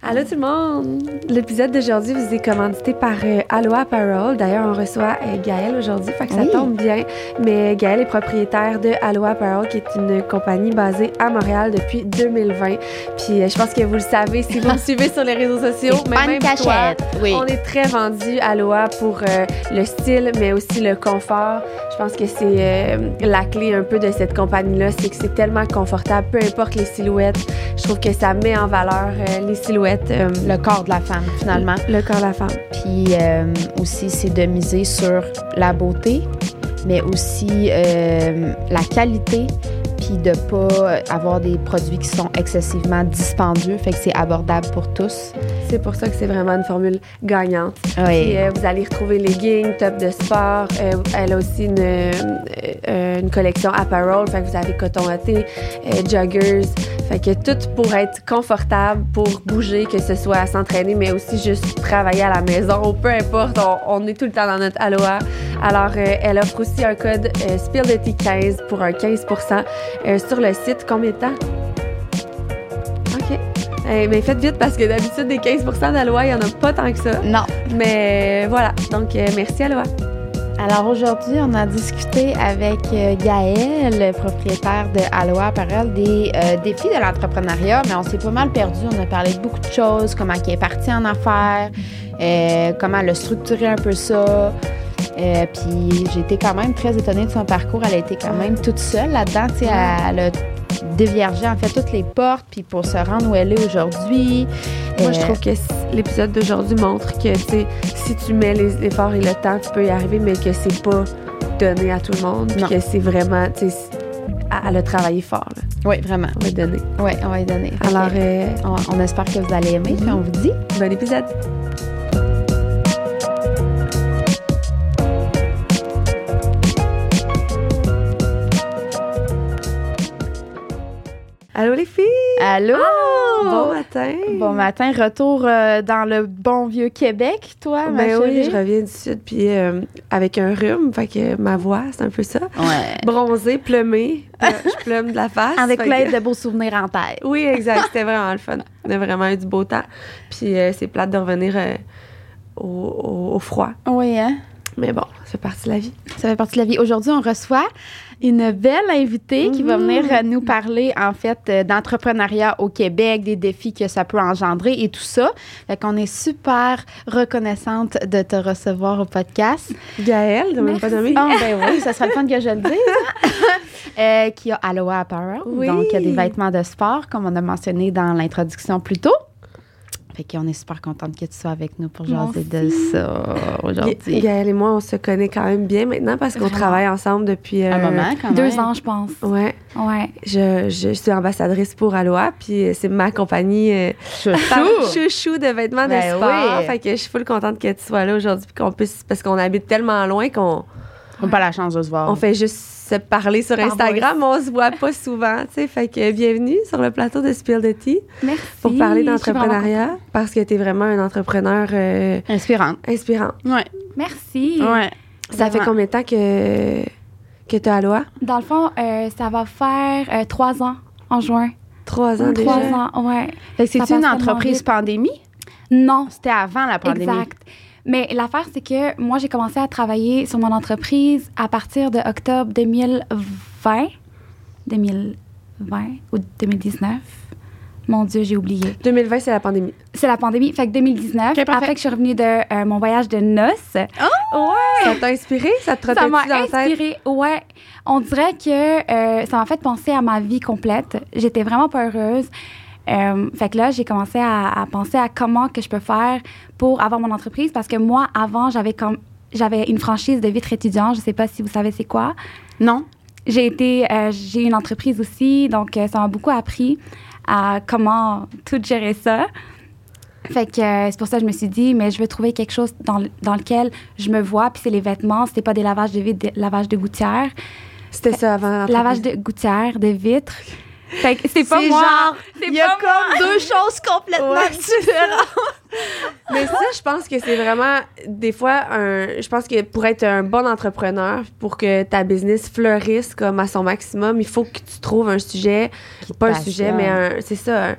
Allô tout le monde! L'épisode d'aujourd'hui vous est commandité par euh, Aloha Apparel. D'ailleurs, on reçoit euh, Gaëlle aujourd'hui, fait que ça Oui. tombe bien. Mais Gaëlle est propriétaire de Aloha Apparel, qui est une compagnie basée à Montréal depuis 2020. Puis euh, je pense que vous le savez si vous me suivez sur les réseaux sociaux. Mais pas même toi. Oui. on est très vendu Aloha pour euh, le style, mais aussi le confort. Je pense que c'est euh, la clé un peu de cette compagnie-là, c'est que c'est tellement confortable, peu importe les silhouettes. Je trouve que ça met en valeur les silhouettes, euh, Le corps de la femme, finalement. le corps de la femme. Puis euh, aussi, c'est de miser sur la beauté, mais aussi euh, la qualité, puis de pas avoir des produits qui sont excessivement dispendieux, fait que c'est abordable pour tous. C'est pour ça que c'est vraiment une formule gagnante. Puis, Oui. euh, vous allez retrouver leggings, top de sport. Euh, elle a aussi une, euh, une collection apparel. Fait que vous avez coton watté, euh, joggers. Fait que tout pour être confortable, pour bouger, que ce soit à s'entraîner, mais aussi juste travailler à la maison. Peu importe, on, on est tout le temps dans notre Aloha. Alors, elle offre aussi un code euh, SPILDT15 pour un 15 euh, sur le site. Combien de temps? OK. Eh, mais faites vite parce que d'habitude, des 15 d'Aloha, il n'y en a pas tant que ça. Non. Mais voilà. Donc, euh, merci Aloha. Alors aujourd'hui, on a discuté avec euh, Gaëlle, propriétaire de Aloha Apparel, des euh, défis de l'entrepreneuriat, mais on s'est pas mal perdu. On a parlé de beaucoup de choses, comment elle est partie en affaires, euh, comment elle a structuré un peu ça. Euh, puis j'ai été quand même très étonnée de son parcours. Elle a été quand même toute seule là-dedans. Elle, a déviergé en fait toutes les portes, puis pour se rendre où elle est aujourd'hui. Moi, je Euh, trouve que l'épisode d'aujourd'hui montre que, si tu mets les efforts et le temps, tu peux y arriver, mais que c'est pas donné à tout le monde. Puis que c'est vraiment, elle a travaillé fort, là. Oui, vraiment. On va lui donner. Oui, on va y donner. Alors, euh, on, on espère que vous allez aimer, puis on vous dit bon épisode. Allô les filles! Allô! Bon matin! Bon matin, retour euh, dans le bon vieux Québec, toi, ma Ben oui, chérie? je reviens du sud, puis euh, avec un rhume, fait que ma voix, c'est un peu ça. Ouais. Bronzée, plumée, là, je plume de la face. Avec plein que- de beaux souvenirs en tête. Oui, exact, c'était vraiment le fun. On a vraiment eu du beau temps. Puis euh, c'est plate de revenir euh, au, au- au froid. Oui, hein? Mais bon, ça fait partie de la vie. Ça fait partie de la vie. Aujourd'hui, on reçoit une belle invitée qui va Mhm. venir euh, nous parler, en fait, euh, d'entrepreneuriat au Québec, des défis que ça peut engendrer et tout ça. Fait qu'on est super reconnaissante de te recevoir au podcast. Gaëlle, de même pas nommé. Ah, ben oui, ça serait le fun que je le dise. hein. Euh, qui a Aloha Apparel, Oui. donc il y a des vêtements de sport, comme on a mentionné dans l'introduction plus tôt. Fait qu'on est super contente que tu sois avec nous pour jaser de ça aujourd'hui. Gaëlle et moi, on se connaît quand même bien maintenant parce qu'on travaille ensemble depuis euh, Un moment, quand même. Deux ans, je pense. Ouais, Ouais. je, je suis ambassadrice pour Aloha, puis euh, c'est ma compagnie euh, Chouchou! chouchou de vêtements de Ben sport. oui. Fait que je suis full contente que tu sois là aujourd'hui, puis qu'on puisse, parce qu'on habite tellement loin qu'on On n'a pas la chance de se voir. on fait juste se parler sur Instagram, on se voit pas souvent, tu sais. Fait que bienvenue sur le plateau de Spill the Tea Merci. pour parler d'entrepreneuriat parce que tu es vraiment un entrepreneur euh, Inspirante. inspirant. Ouais. contente. Merci. Ouais. Ça fait combien de temps que, que tu as Aloha? Dans le fond, euh, ça va faire euh, trois ans en juin. Trois ans Trois déjà? ans, ouais. Fait que c'est une entreprise pandémie? Non, C'était avant la pandémie. exact. Mais l'affaire, c'est que moi, j'ai commencé à travailler sur mon entreprise à partir de octobre 2020. 2020 ou 2019. Mon Dieu, j'ai oublié. 2020, c'est la pandémie. C'est la pandémie. Fait que 2019, Ok, parfait. après que je suis revenue de euh, mon voyage de noces, Ça t'a inspiré? Ça te ça trottait m'a dans la tête? inspiré. Ouais, on dirait que euh, ça m'a fait penser à ma vie complète. J'étais vraiment pas heureuse. Euh, fait que là, j'ai commencé à, à penser à comment que je peux faire pour avoir mon entreprise parce que moi, avant, j'avais comme j'avais une franchise de vitres étudiants. Je sais pas si vous savez c'est quoi. Non? J'ai été, euh, j'ai une entreprise aussi, donc euh, ça m'a beaucoup appris à comment tout gérer ça. Fait que euh, c'est pour ça que je me suis dit, mais je veux trouver quelque chose dans, dans lequel je me vois, puis c'est les vêtements, c'était pas des lavages de vitres, des lavages de gouttières. C'était ça avant. Lavage de gouttières, de vitres. Fait que c'est pas C'est moi. genre, il y a comme deux choses complètement différentes. Mais ça, je pense que c'est vraiment, des fois, un, je pense que pour être un bon entrepreneur, pour que ta business fleurisse comme à son maximum, il faut que tu trouves un sujet, Qui pas un sujet, mais un, c'est ça, un-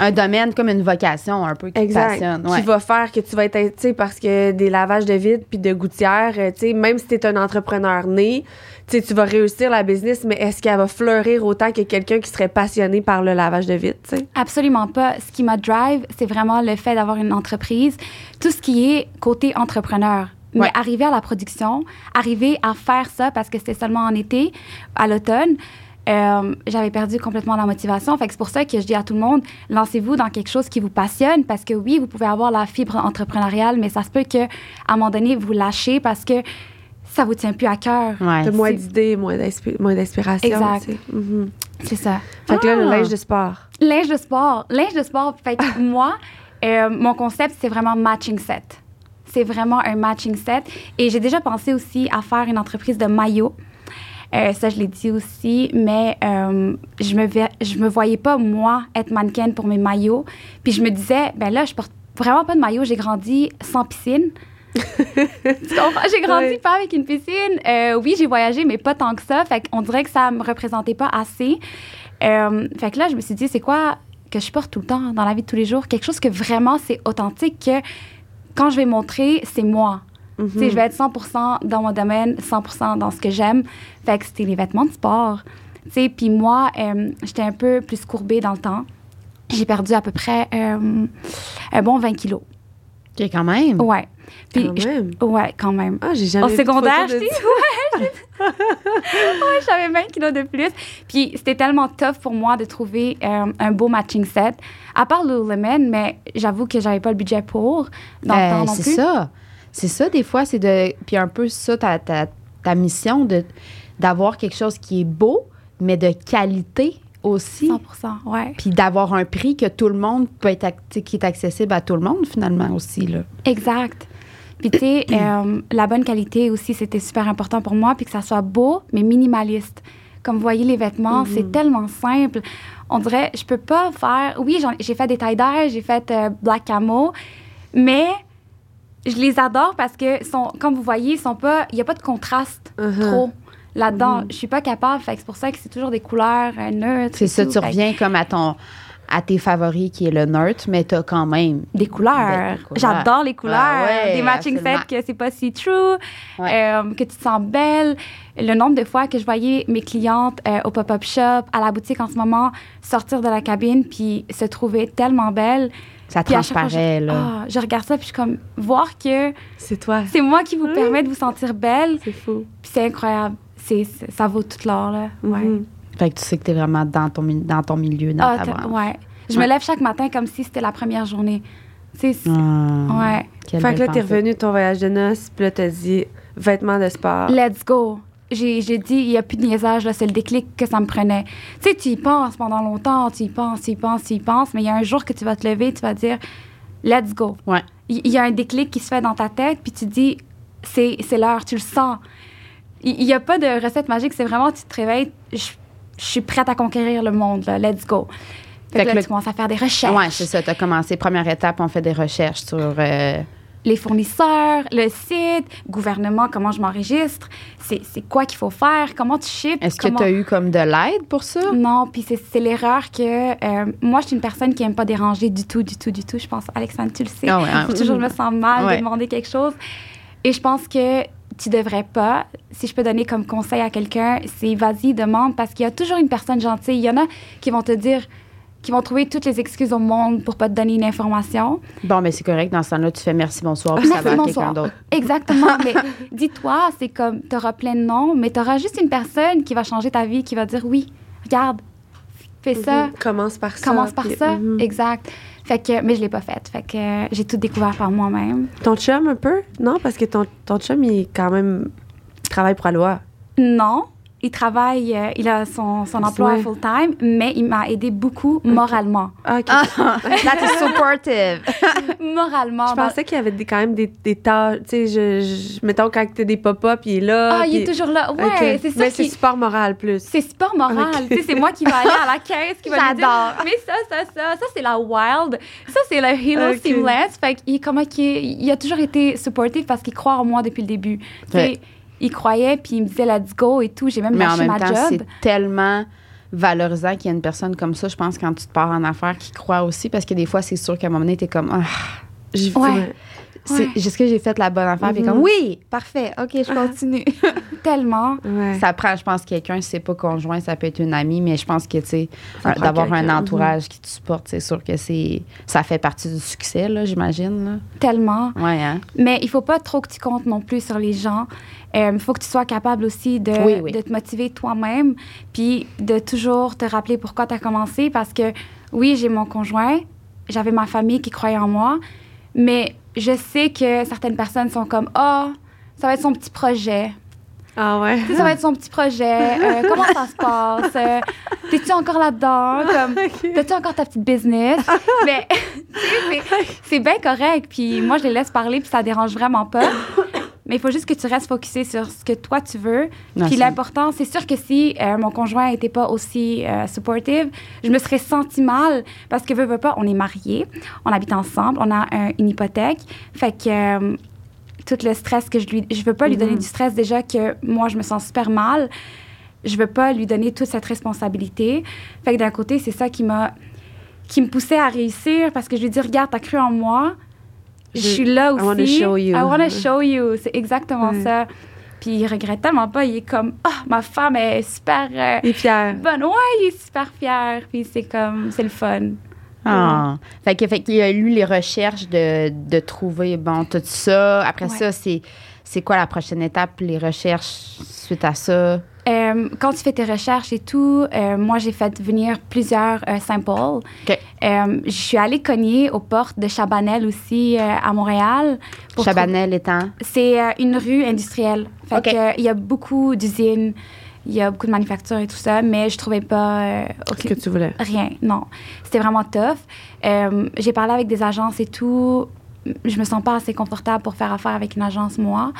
Un domaine comme une vocation un peu qui te exact, passionne. Ouais. qui va faire que tu vas être, tu sais, parce que des lavages de vide puis de gouttières, euh, tu sais, même si tu es un entrepreneur né, tu sais, tu vas réussir la business, mais est-ce qu'elle va fleurir autant que quelqu'un qui serait passionné par le lavage de vide, tu sais? Absolument pas. Ce qui m'a drive, c'est vraiment le fait d'avoir une entreprise, tout ce qui est côté entrepreneur. Mais Ouais. arriver à la production, arriver à faire ça parce que c'était seulement en été, à l'automne, euh, j'avais perdu complètement la motivation. Fait que c'est pour ça que je dis à tout le monde, lancez-vous dans quelque chose qui vous passionne parce que oui, vous pouvez avoir la fibre entrepreneuriale, mais ça se peut que à un moment donné vous lâchez parce que ça vous tient plus à cœur. Ouais. T'as moins d'idées, moins d'inspi- moins d'inspiration. Exact. tu sais. Mhm. C'est ça. Fait que là, le Ah. linge de sport. Linge de sport. Linge de sport. Fait que moi, euh, mon concept, c'est vraiment matching set. C'est vraiment un matching set. Et j'ai déjà pensé aussi à faire une entreprise de maillots. Euh, ça, je l'ai dit aussi, mais euh, je me je me voyais pas, moi, être mannequin pour mes maillots. Puis je me disais, ben là, je porte vraiment pas de maillot. J'ai grandi sans piscine. tu comprends? J'ai grandi pas avec une piscine. Euh, oui, j'ai voyagé, mais pas tant que ça. Fait qu'on dirait que ça me représentait pas assez. Fait que là, je me suis dit, c'est quoi que je porte tout le temps dans la vie de tous les jours? Quelque chose que vraiment c'est authentique, que quand je vais montrer, c'est moi. Mhm. Sais, je vais être 100 dans mon domaine, 100 dans ce que j'aime. Fait que c'était les vêtements de sport. Puis moi, euh, j'étais un peu plus courbée dans le temps. J'ai perdu à peu près euh, un bon 20 kilos. OK, quand même. Ouais. Puis, Quand je- même. ouais, quand même. Ah, j'ai jamais Au secondaire, je ouais, je- ouais, j'avais 20 kilos de plus. Puis c'était tellement tough pour moi de trouver euh, un beau matching set. À part Lululemon, mais j'avoue que j'avais pas le budget pour dans le temps non c'est plus. ça. C'est ça, des fois, c'est de. Puis un peu ça, ta, ta, ta mission de d'avoir quelque chose qui est beau, mais de qualité aussi. 100 ouais. Puis d'avoir un prix que tout le monde peut être, qui est accessible à tout le monde, finalement, aussi. Là. Exact. Puis, tu sais, euh, la bonne qualité aussi, c'était super important pour moi, puis que ça soit beau, mais minimaliste. Comme vous voyez, les vêtements, c'est tellement simple. On dirait, je peux pas faire. Oui, j'ai fait des taille j'ai fait euh, black camo, mais je les adore parce que, sont, comme vous voyez, ils sont pas. Il n'y a pas de contraste. Mhm. trop là-dedans. Je suis pas capable, fait c'est pour ça que c'est toujours des couleurs neutres. C'est ça, tout. tu reviens comme à ton à tes favoris qui est le neutre, mais tu as quand même. Des couleurs. J'adore les couleurs. Ah ouais, des matching sets que c'est pas si true, Ouais. euh, que tu te sens belle. Le nombre de fois que je voyais mes clientes euh, au pop-up shop, à la boutique en ce moment, sortir de la cabine puis se trouver tellement belle. Ça Puis fois, transparaît, je, là. ah, je regarde ça puis je suis comme, voir que C'est toi. c'est moi qui vous permet de vous sentir belle, C'est fou. puis c'est incroyable. Ça vaut tout l'or, là. Ouais. Mhm. Fait que tu sais que tu es vraiment dans ton, dans ton milieu, dans Ah, ta branche. ouais. Je Ouais. me lève chaque matin comme si c'était la première journée. Tu sais, c'est- Ah, ouais. quelle Fait que là, t'es revenu de ton voyage de noces, puis là, t'as dit vêtements de sport. Let's go. J'ai, j'ai dit, il n'y a plus de niaisage, là, c'est le déclic que ça me prenait. Tu sais, tu y penses pendant longtemps, tu y penses, tu y penses, tu y penses, mais il y a un jour que tu vas te lever, tu vas dire, let's go. Ouais. Il il y, a un déclic qui se fait dans ta tête, puis tu dis, c'est, c'est l'heure, tu le sens. Il n'y a pas de recette magique, c'est vraiment, tu te réveilles, je, je suis prête à conquérir le monde, là, let's go. Fait, Fait que que là, le- tu commences à faire des recherches. Ouais, c'est ça. Tu as commencé, première étape, on fait des recherches sur. euh, les fournisseurs, le site, gouvernement, comment je m'enregistre, c'est, quoi qu'il faut faire, comment tu ships. Est-ce que tu as eu comme de l'aide pour ça? Non, puis c'est, l'erreur que. euh, moi, je suis une personne qui aime pas déranger du tout, du tout, du tout. Je pense, Alexandre, tu le sais. Ah ouais, hein. Toujours, je me sens mal Ouais. de demander quelque chose. Et je pense que tu devrais pas. Si je peux donner comme conseil à quelqu'un, c'est vas-y, demande, parce qu'il y a toujours une personne gentille. Il y en a qui vont te dire, qui vont trouver toutes les excuses au monde pour pas te donner une information. Bon, mais c'est correct. Dans ce temps-là, tu fais merci, bonsoir, puis ça Merci, va quelqu'un d'autre. Exactement. mais dis-toi, c'est comme, tu auras plein de noms, mais tu auras juste une personne qui va changer ta vie, qui va dire oui, regarde, fais ça, Mhm. Commence par ça. commence par puis- ça. Mhm. Exact. Fait que, mais je l'ai pas faite. Fait que euh, j'ai tout découvert par moi-même. Ton chum, un peu? Non, parce que ton, ton chum, il est quand même. il travaille pour Aloha. Non, il travaille, euh, il a son, son emploi Ouais. full-time, mais il m'a aidé beaucoup moralement. Ah, ok. That is supportive. moralement. Je pensais qu'il y avait des, quand même des, des tâches. Tu sais, je, je- mettons, quand t'as des pop-up, il est là. Ah, il est puis- toujours là. Ouais, c'est ça Mais c'est support moral plus. C'est super moral. Ok. Tu sais, c'est moi qui vais aller à la caisse, qui va dire, J'adore. mais ça, ça, ça, ça, c'est la wild. Ça, c'est le Halo Ok. Seamless. Fait qu'il comment qu'il- il a toujours été supportif parce qu'il croit en moi depuis le début. Ouais. Il croyait, puis il me disait let's go et tout. J'ai même Mais en même ma temps, c'est tellement valorisant qu'il y ait une personne comme ça, je pense, quand tu te pars en affaires, qui croit aussi, parce que des fois, c'est sûr qu'à un moment donné, t'es comme, ah, J'ai- Ouais. c'est- Ouais. est-ce que j'ai fait la bonne affaire? Puis Mhm. comme, oui, parfait, OK, je continue. Tellement. Ouais. ça prend, je pense, quelqu'un, si c'est pas conjoint, ça peut être une amie, mais je pense que, tu sais, un- d'avoir un quelqu'un. entourage qui te supporte, c'est sûr que c'est, ça fait partie du succès, là, j'imagine, Tellement. Ouais, hein? Mais il faut pas trop que tu comptes non plus sur les gens. Il faut que tu sois capable aussi de, Oui, oui. de te motiver toi-même, puis de toujours te rappeler pourquoi tu as commencé. Parce que oui, j'ai mon conjoint, j'avais ma famille qui croyait en moi, mais je sais que certaines personnes sont comme Ah, ça va être son petit projet. Ah ouais. Tu sais, ça va être son petit projet. Euh, comment ça se passe? Euh, T'es-tu encore là-dedans? Comme, T'as-tu encore ta petite business? Mais tu sais, c'est- c'est bien correct. Puis moi, je les laisse parler, puis ça dérange vraiment pas. Mais il faut juste que tu restes focusé sur ce que toi, tu veux. Non, puis l'important, c'est sûr que si euh, mon conjoint n'était pas aussi euh, supportive, je me serais senti mal parce que, veux, veux pas, on est mariés, on habite ensemble, on a un- une hypothèque. Fait que euh, tout le stress que je lui... Je veux pas lui donner Mhm. du stress déjà que moi, je me sens super mal. Je veux pas lui donner toute cette responsabilité. Fait que d'un côté, c'est ça qui m'a qui me poussait à réussir parce que je lui dis regarde, t'as cru en moi. Je, Je- suis là I aussi. wanna show you. I wanna show you. C'est exactement Ouais. ça. Puis il regrette tellement pas. Il est comme ah ma femme est super euh, Il est fier. bonne. Ouais, il est super fier. Puis c'est comme c'est le fun. Ah. Fait qu'il a eu les recherches de, de trouver, bon, tout ça. Après Ouais. ça, c'est, c'est quoi la prochaine étape, les recherches suite à ça? Euh, quand tu fais tes recherches et tout, euh, moi, j'ai fait venir plusieurs euh, samples. Euh, je suis allée cogner aux portes de Chabanel aussi euh, à Montréal. pour Chabanel étant? C'est euh, une rue industrielle. Fait euh, il y a beaucoup d'usines, il y a beaucoup de manufactures et tout ça, mais je trouvais pas euh, Ce aucune- que tu voulais. Rien, non. C'était vraiment tough. Euh, j'ai parlé avec des agences et tout. Je me sens pas assez confortable pour faire affaire avec une agence, moi.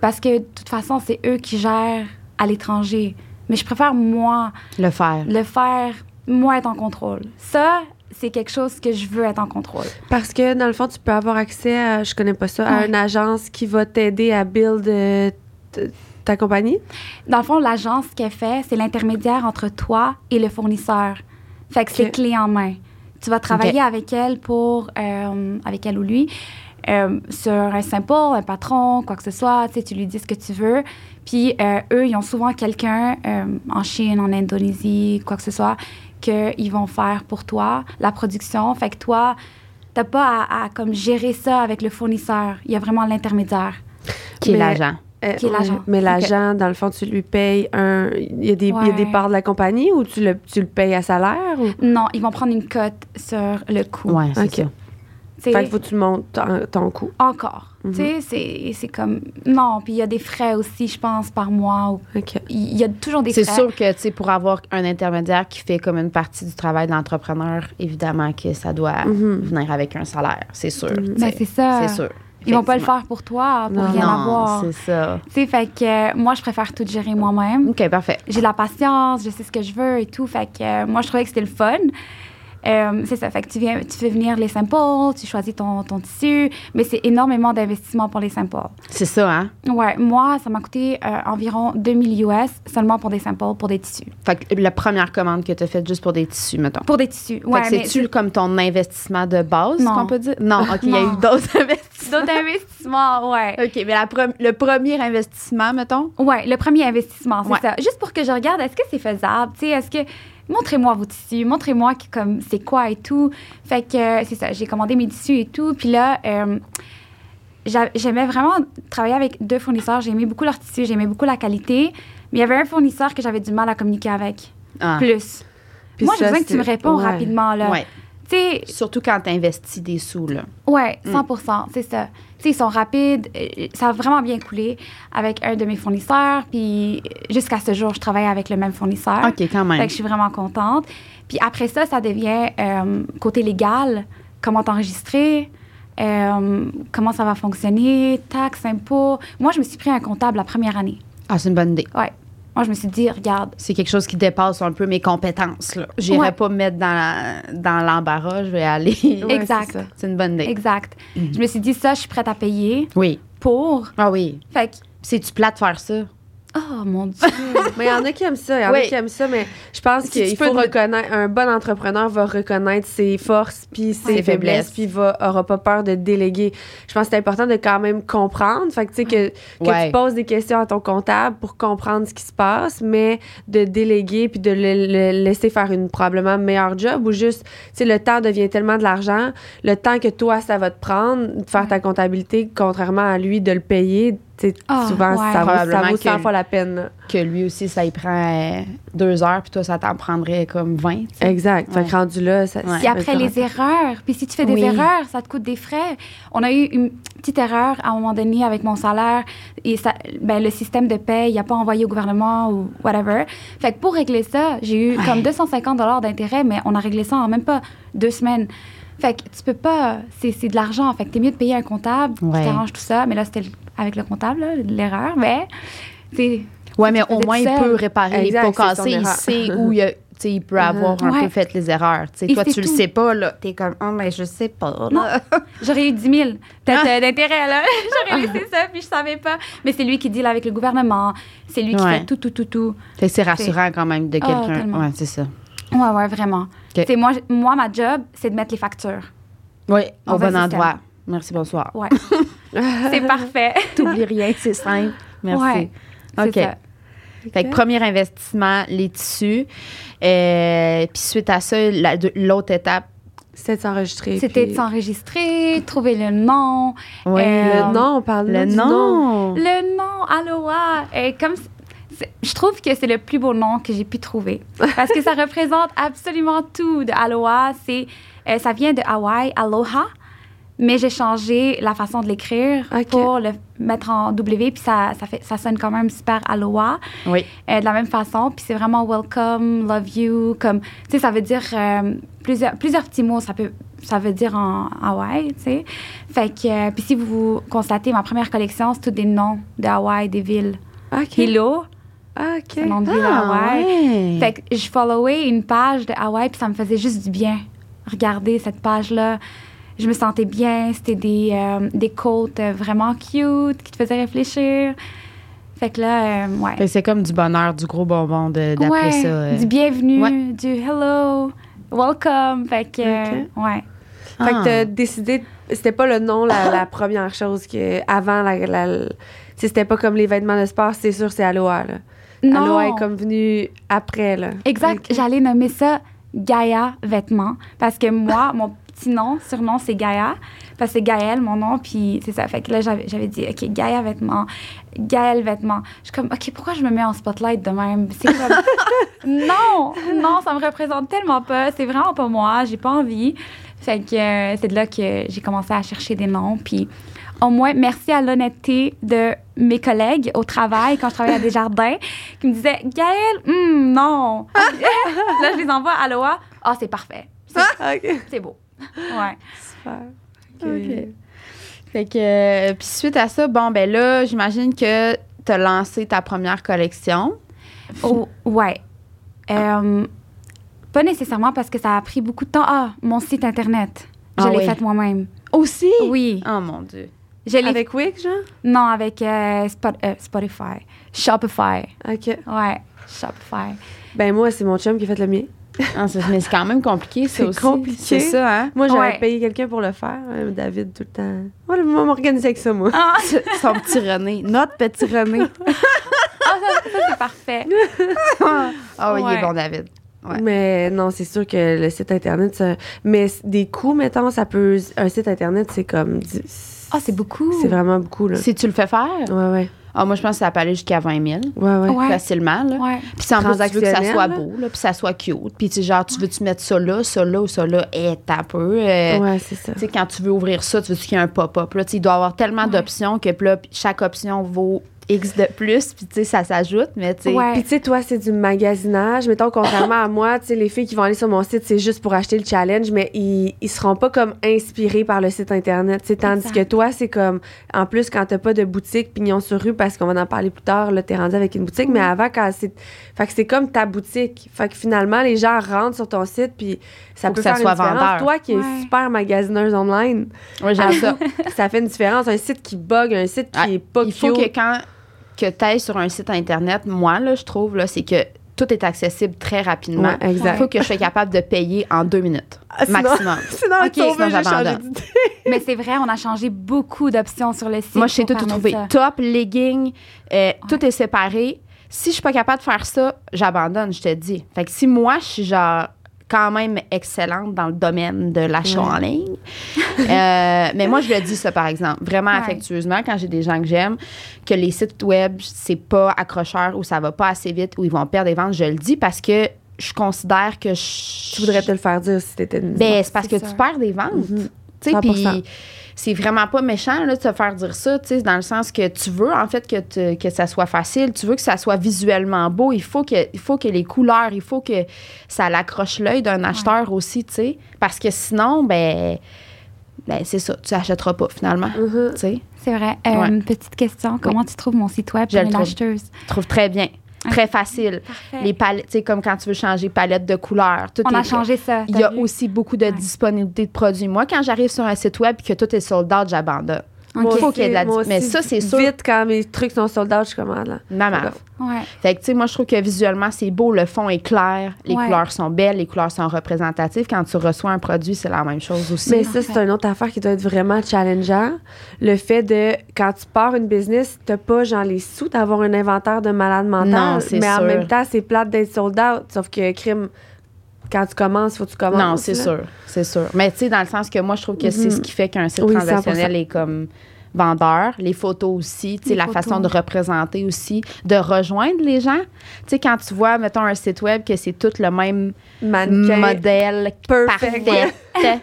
Parce que, de toute façon, c'est eux qui gèrent à l'étranger. Mais je préfère, moi, Le faire. le faire, moi, être en contrôle. Ça, c'est quelque chose que je veux être en contrôle. Parce que dans le fond, tu peux avoir accès à, je connais pas ça, à Ouais. une agence qui va t'aider à build euh, ta compagnie? Dans le fond, l'agence, ce qu'elle fait, c'est l'intermédiaire entre toi et le fournisseur. Fait que c'est Ok. clé en main. Tu vas travailler avec elle pour, euh, avec elle ou lui, euh, sur un simple, un patron, quoi que ce soit. Tu sais, tu lui dis ce que tu veux. Puis euh, eux, ils ont souvent quelqu'un en Chine, en Indonésie, quoi que ce soit, qu'ils vont faire pour toi, la production. Fait que toi, t'as pas à, à, comme gérer ça avec le fournisseur. Il y a vraiment l'intermédiaire. Qui est l'agent? Euh, Qui est l'agent. Mais l'agent, dans le fond, tu lui payes un. Il y, a des, il y a des parts de la compagnie ou tu le, tu le payes à salaire? Ou... Non, ils vont prendre une cote sur le coût. Ouais, c'est OK. ça. C'est- Fait que faut que tu montes ton, ton coût. Encore. Mhm. Tu sais, c'est- c'est comme. Non, puis il y a des frais aussi, je pense, par mois. ou- OK. Il y a toujours des C'est frais. sûr que, tu sais, pour avoir un intermédiaire qui fait comme une partie du travail de l'entrepreneur, évidemment que ça doit Mhm. venir avec un salaire, c'est sûr. Ben, c'est ça. C'est sûr. Ils vont pas le faire pour toi, pour Non. rien Non, avoir. c'est ça. Tu sais, fait que euh, moi, je préfère tout gérer moi-même. OK, parfait. J'ai la patience, je sais ce que je veux et tout. Fait que euh, moi, je trouvais que c'était le fun. Euh, c'est ça. Fait que tu, viens, tu fais venir les samples, tu choisis ton, ton tissu, mais c'est énormément d'investissement pour les samples. C'est ça, hein? Ouais, moi, ça m'a coûté euh, environ 2000 US seulement pour des samples, pour des tissus. Fait que la première commande que tu as faite juste pour des tissus, mettons. Pour des tissus. Fait Ouais, que mais c'est-tu comme ton investissement de base, Non. qu'on peut dire? Non, OK, il y a eu d'autres investissements. d'autres investissements, ouais. OK, mais la pre- le premier investissement, mettons? Ouais, le premier investissement, c'est Ouais. ça. Juste pour que je regarde, est-ce que c'est faisable? Tu sais, est-ce que. Montrez-moi vos tissus, montrez-moi que, comme c'est quoi et tout. Fait que euh, c'est ça, j'ai commandé mes tissus et tout. Puis là, euh, j'a- j'aimais vraiment travailler avec deux fournisseurs. J'aimais beaucoup leurs tissus, j'aimais beaucoup la qualité. Mais il y avait un fournisseur que j'avais du mal à communiquer avec. Ah. Plus. Puis Moi, j'ai besoin que tu me réponds ouais. rapidement, là. Ouais. Surtout quand tu investis des sous, là. Mm. 100% c'est ça. Ils sont rapides. euh, Ça a vraiment bien coulé avec un de mes fournisseurs. Puis jusqu'à ce jour, je travaille avec le même fournisseur. OK, quand Fait même. que je suis vraiment contente. Puis après ça, ça devient euh, côté légal, comment t'enregistrer, euh, comment ça va fonctionner, taxes, impôts. Moi, je me suis pris un comptable la première année. Ah, c'est une bonne idée. Ouais. Moi, je me suis dit, regarde, C'est quelque chose qui dépasse un peu mes compétences, là. J'irai Ouais. pas me mettre dans l'embarras, je vais aller. Ouais, exact. c'est une bonne idée. exact. Je me suis dit, ça, je suis prête à payer Oui. pour. Ah oui. Fait que, C'est-tu plat de faire ça? Oh mon Dieu. Mais il y en a qui aiment ça, il y en Oui. a qui aiment ça, mais je pense Si qu'il faut te- reconnaître, un bon entrepreneur va reconnaître ses forces puis ses Ses faiblesses, faiblesses. puis va aura pas peur de déléguer. Je pense que c'est important de quand même comprendre, fait que tu sais que, que Ouais. tu poses des questions à ton comptable pour comprendre ce qui se passe, mais de déléguer puis de le, le laisser faire une probablement meilleure job ou juste, tu sais, le temps devient tellement de l'argent, le temps que toi ça va te prendre de faire ta comptabilité, contrairement à lui de le payer, Ah, souvent ouais. ça vaut, ça Probablement vaut 100 que- fois la peine. là. Que lui aussi, ça y prend euh, deux heures, puis toi, ça t'en prendrait comme 20. tu sais. Exact. Fait que Ouais. rendu là, ça. Ouais. Puis après les erreurs, puis si tu fais des Oui. erreurs, ça te coûte des frais. On a eu une petite erreur à un moment donné avec mon salaire et ça, ben, le système de paie, il n'a pas envoyé au gouvernement ou whatever. Fait que pour régler ça, j'ai eu Ouais. comme 250 dollars d'intérêt, mais on a réglé ça en même pas deux semaines. Fait que tu peux pas, c'est c'est de l'argent. Fait que t'es mieux de payer un comptable Ouais. qui t'arrange tout ça. Mais là, c'était le- avec le comptable, l'erreur. Mais c'est Ouais, mais au moins, il peut réparer Exact, les pots cassés. Il sait où il, a- il peut avoir un Ouais. peu fait les erreurs. Toi, tu le tout. sais pas, là. T'es comme, oh, mais je sais pas. là. Non. J'aurais eu 10 000 peut-être euh, d'intérêt, là. J'aurais laissé ça, puis je savais pas. Mais c'est lui qui deal avec le gouvernement. C'est lui qui fait tout, tout, tout, tout. Fait c'est rassurant quand même de Ah, quelqu'un. tellement. ouais, c'est ça. Ouais, ouais, vraiment. Ok. C'est moi, moi, ma job, c'est de mettre les factures. Oui, au bon système. endroit. Merci, bonsoir. Ouais. c'est parfait. T'oublies rien, c'est simple. Merci. Ouais, c'est OK. ça. Fait que premier investissement, les tissus. Euh, puis suite à ça, la- l'autre étape, C'était de s'enregistrer. C'était puis- de s'enregistrer, trouver le nom. Euh, Le nom, on parle le du nom. Le nom, Aloha. Et comme je trouve que c'est le plus beau nom que j'ai pu trouver. Parce que ça représente absolument tout de Aloha. C'est, euh, ça vient de Hawaï, Aloha. Mais j'ai changé la façon de l'écrire pour le mettre en W. Puis ça, ça, fait, ça sonne quand même super Aloha. Oui. euh, de la même façon. Puis c'est vraiment welcome, love you. Comme, tu sais, ça veut dire euh, plusieurs, plusieurs petits mots. Ça, peut, ça veut dire en Hawaï, tu sais. Fait que, euh, puis si vous constatez, ma première collection, c'est tous des noms de Hawaï, des villes. OK. Hilo, OK. c'est un nom de ville Ah, Hawaï. ouais. Fait que je followais une page de Hawaï, puis ça me faisait juste du bien. Regarder cette page-là. Je me sentais bien. C'était des, euh, des quotes euh, vraiment cute qui te faisaient réfléchir. Fait que là, euh, ouais. C'est comme du bonheur, du gros bonbon de- d'appeler Ouais, ça. euh. Du bienvenue, Ouais. du hello, welcome. Fait que, ouais. Fait que Ah. t'as décidé, c'était pas le nom la, la première chose que avant la, la- la- c'était pas comme les vêtements de sport, c'est sûr c'est Aloha là. Non. Aloha est comme venu après là. Exact. J'allais nommer ça Gaïa Vêtements. Parce que moi, mon petit nom, surnom, c'est Gaïa. Parce que c'est Gaël, mon nom. Puis c'est ça. Fait que là, j'avais dit, OK, Gaïa Vêtements, Gaël Vêtements. Je suis comme, OK, pourquoi je me mets en spotlight de même? C'est comme. non! Non, ça me représente tellement pas. C'est vraiment pas moi. J'ai pas envie. Fait que euh, c'est de là que j'ai commencé à chercher des noms. Puis au moins, merci à l'honnêteté de mes collègues au travail, quand je travaillais à Desjardins, qui me disaient Gaëlle, hum, non. là, je les envoie à Aloha. Ah, c'est parfait. C'est- OK. C'est beau. Ouais. Super. OK. Fait que, euh, puis suite à ça, bon, ben là, j'imagine que tu as lancé ta première collection. Oh, ouais. Euh, pas nécessairement parce que ça a pris beaucoup de temps. Ah, mon site Internet. Je Ah l'ai oui. fait moi-même. Aussi? Oui. Oh mon Dieu. Je Avec Wix genre? Non, avec euh, Spot- euh, Spotify. Shopify. OK. Ouais, Shopify. Ben moi c'est mon chum qui a fait le mien. Ah, c'est- mais c'est quand même compliqué, ça C'est aussi. compliqué. C'est ça, hein? Moi j'avais Ouais. payé quelqu'un pour le faire, hein, David tout le temps. Moi moi m'organiser avec ça moi. Ah, Son petit René. Notre petit René. ah, ça, ça, c'est parfait. Ah oui, il Ouais. est bon, David. Ouais. Mais non, c'est sûr que le site internet ça- mais des coûts mettons ça peut un site internet c'est comme Ah, c'est beaucoup. c'est vraiment beaucoup là. Si tu le fais faire? Ouais ouais. Ah, moi, je pense que ça peut aller jusqu'à 20 000. Ouais, ouais. Ouais. Facilement, là. Ouais. Puis en plus, tu veux que ça soit beau, là, puis ça soit cute. Puis tu genre, tu veux-tu mettre ça là, ça là ou ça là? Eh, t'as peu. euh, Ouais, c'est ça. Tu sais, quand tu veux ouvrir ça, tu veux qu'il y ait un pop-up. Là, Tu sais, il doit y avoir tellement d'options que là, puis chaque option vaut X de plus, puis tu sais, ça s'ajoute, mais tu sais. Ouais. Puis tu sais, toi, c'est du magasinage. Mettons, contrairement à moi, tu sais, les filles qui vont aller sur mon site, c'est juste pour acheter le challenge, mais ils, ils seront pas comme inspirés par le site Internet. tu sais, Tandis Exact. que toi, c'est comme, en plus, quand t'as pas de boutique pignon sur rue, parce qu'on va en parler plus tard, là, t'es rendu avec une boutique, mais avant, quand c'est. Fait que c'est comme ta boutique. Fait que finalement, les gens rentrent sur ton site, puis ça Faut peut que ça faire soit une différence. vendeur. Toi qui es Ouais. super magasineuse online, Ouais, j'aime ça. ça fait une différence. Un site qui bug, un site qui Ouais. est pas Il faut cute. que quand que tu ailles sur un site Internet, moi, là, je trouve, là, c'est que tout est accessible très rapidement. Ouais, exact. Il faut que je sois capable de payer en deux minutes, Ah, sinon- maximum. Sinon, Ok, sauvé, sinon j'abandonne. Mais c'est vrai, on a changé beaucoup d'options sur le site. Moi, je sais tout trouver. ça. Top, legging, euh, tout est séparé. Si je suis pas capable de faire ça, j'abandonne, je te dis. Fait que si moi, je suis genre quand même excellente dans le domaine de l'achat en ligne. Euh, mais moi, je le dis ça, par exemple, vraiment Ouais. affectueusement, quand j'ai des gens que j'aime, que les sites web, c'est pas accrocheur ou ça va pas assez vite ou ils vont perdre des ventes, je le dis parce que je considère que je... Tu voudrais te le faire dire si t'étais une. Ben, c'est parce que tu perds des ventes. Mhm. Tu sais, 100%. puis c'est vraiment pas méchant là, de te faire dire ça, dans le sens que tu veux en fait que, te- que ça soit facile, tu veux que ça soit visuellement beau, il faut que, il faut que les couleurs, il faut que ça l'accroche l'œil d'un acheteur aussi, tu sais, parce que sinon, ben, ben c'est ça, tu achèteras pas finalement, Mhm. C'est vrai. Euh, Ouais. Une petite question. Comment tu trouves mon site web Je pour le une trouve. acheteuse? Je trouve très bien, très facile. Parfait. Les palettes, tu sais, comme quand tu veux changer palette de couleurs, tout on est a changé ça. Il y a vu? aussi beaucoup de Ouais. disponibilité de produits. Moi, quand j'arrive sur un site web et que tout est sold out, j'abandonne. Ok. Moi Il faut qu'il y ait de la moi Mais aussi, ça, c'est sûr. Vite, quand mes trucs sont sold out, je commande là. Maman. Ouais. Fait que, tu sais, moi, je trouve que visuellement, c'est beau, le fond est clair, les Ouais. couleurs sont belles, les couleurs sont représentatives. Quand tu reçois un produit, c'est la même chose aussi. Mais ça, c'est une autre affaire qui doit être vraiment challengeant. Le fait de, quand tu pars une business, t'as pas, genre, les sous d'avoir un inventaire de malade mental. Non, c'est Mais en sûr. même temps, c'est plate d'être sold out. Sauf que, crime, quand tu commences, faut que tu commences. non, c'est sûr, c'est sûr. Mais tu sais, dans le sens que moi, je trouve que c'est Mhm. ce qui fait qu'un site Oui, transactionnel 100%. est comme vendeur, les photos aussi, tu sais, Les la photos. façon de représenter aussi, de rejoindre les gens. Tu sais, quand tu vois, mettons, un site web que c'est tout le même Mannequin. modèle Perfect. parfait.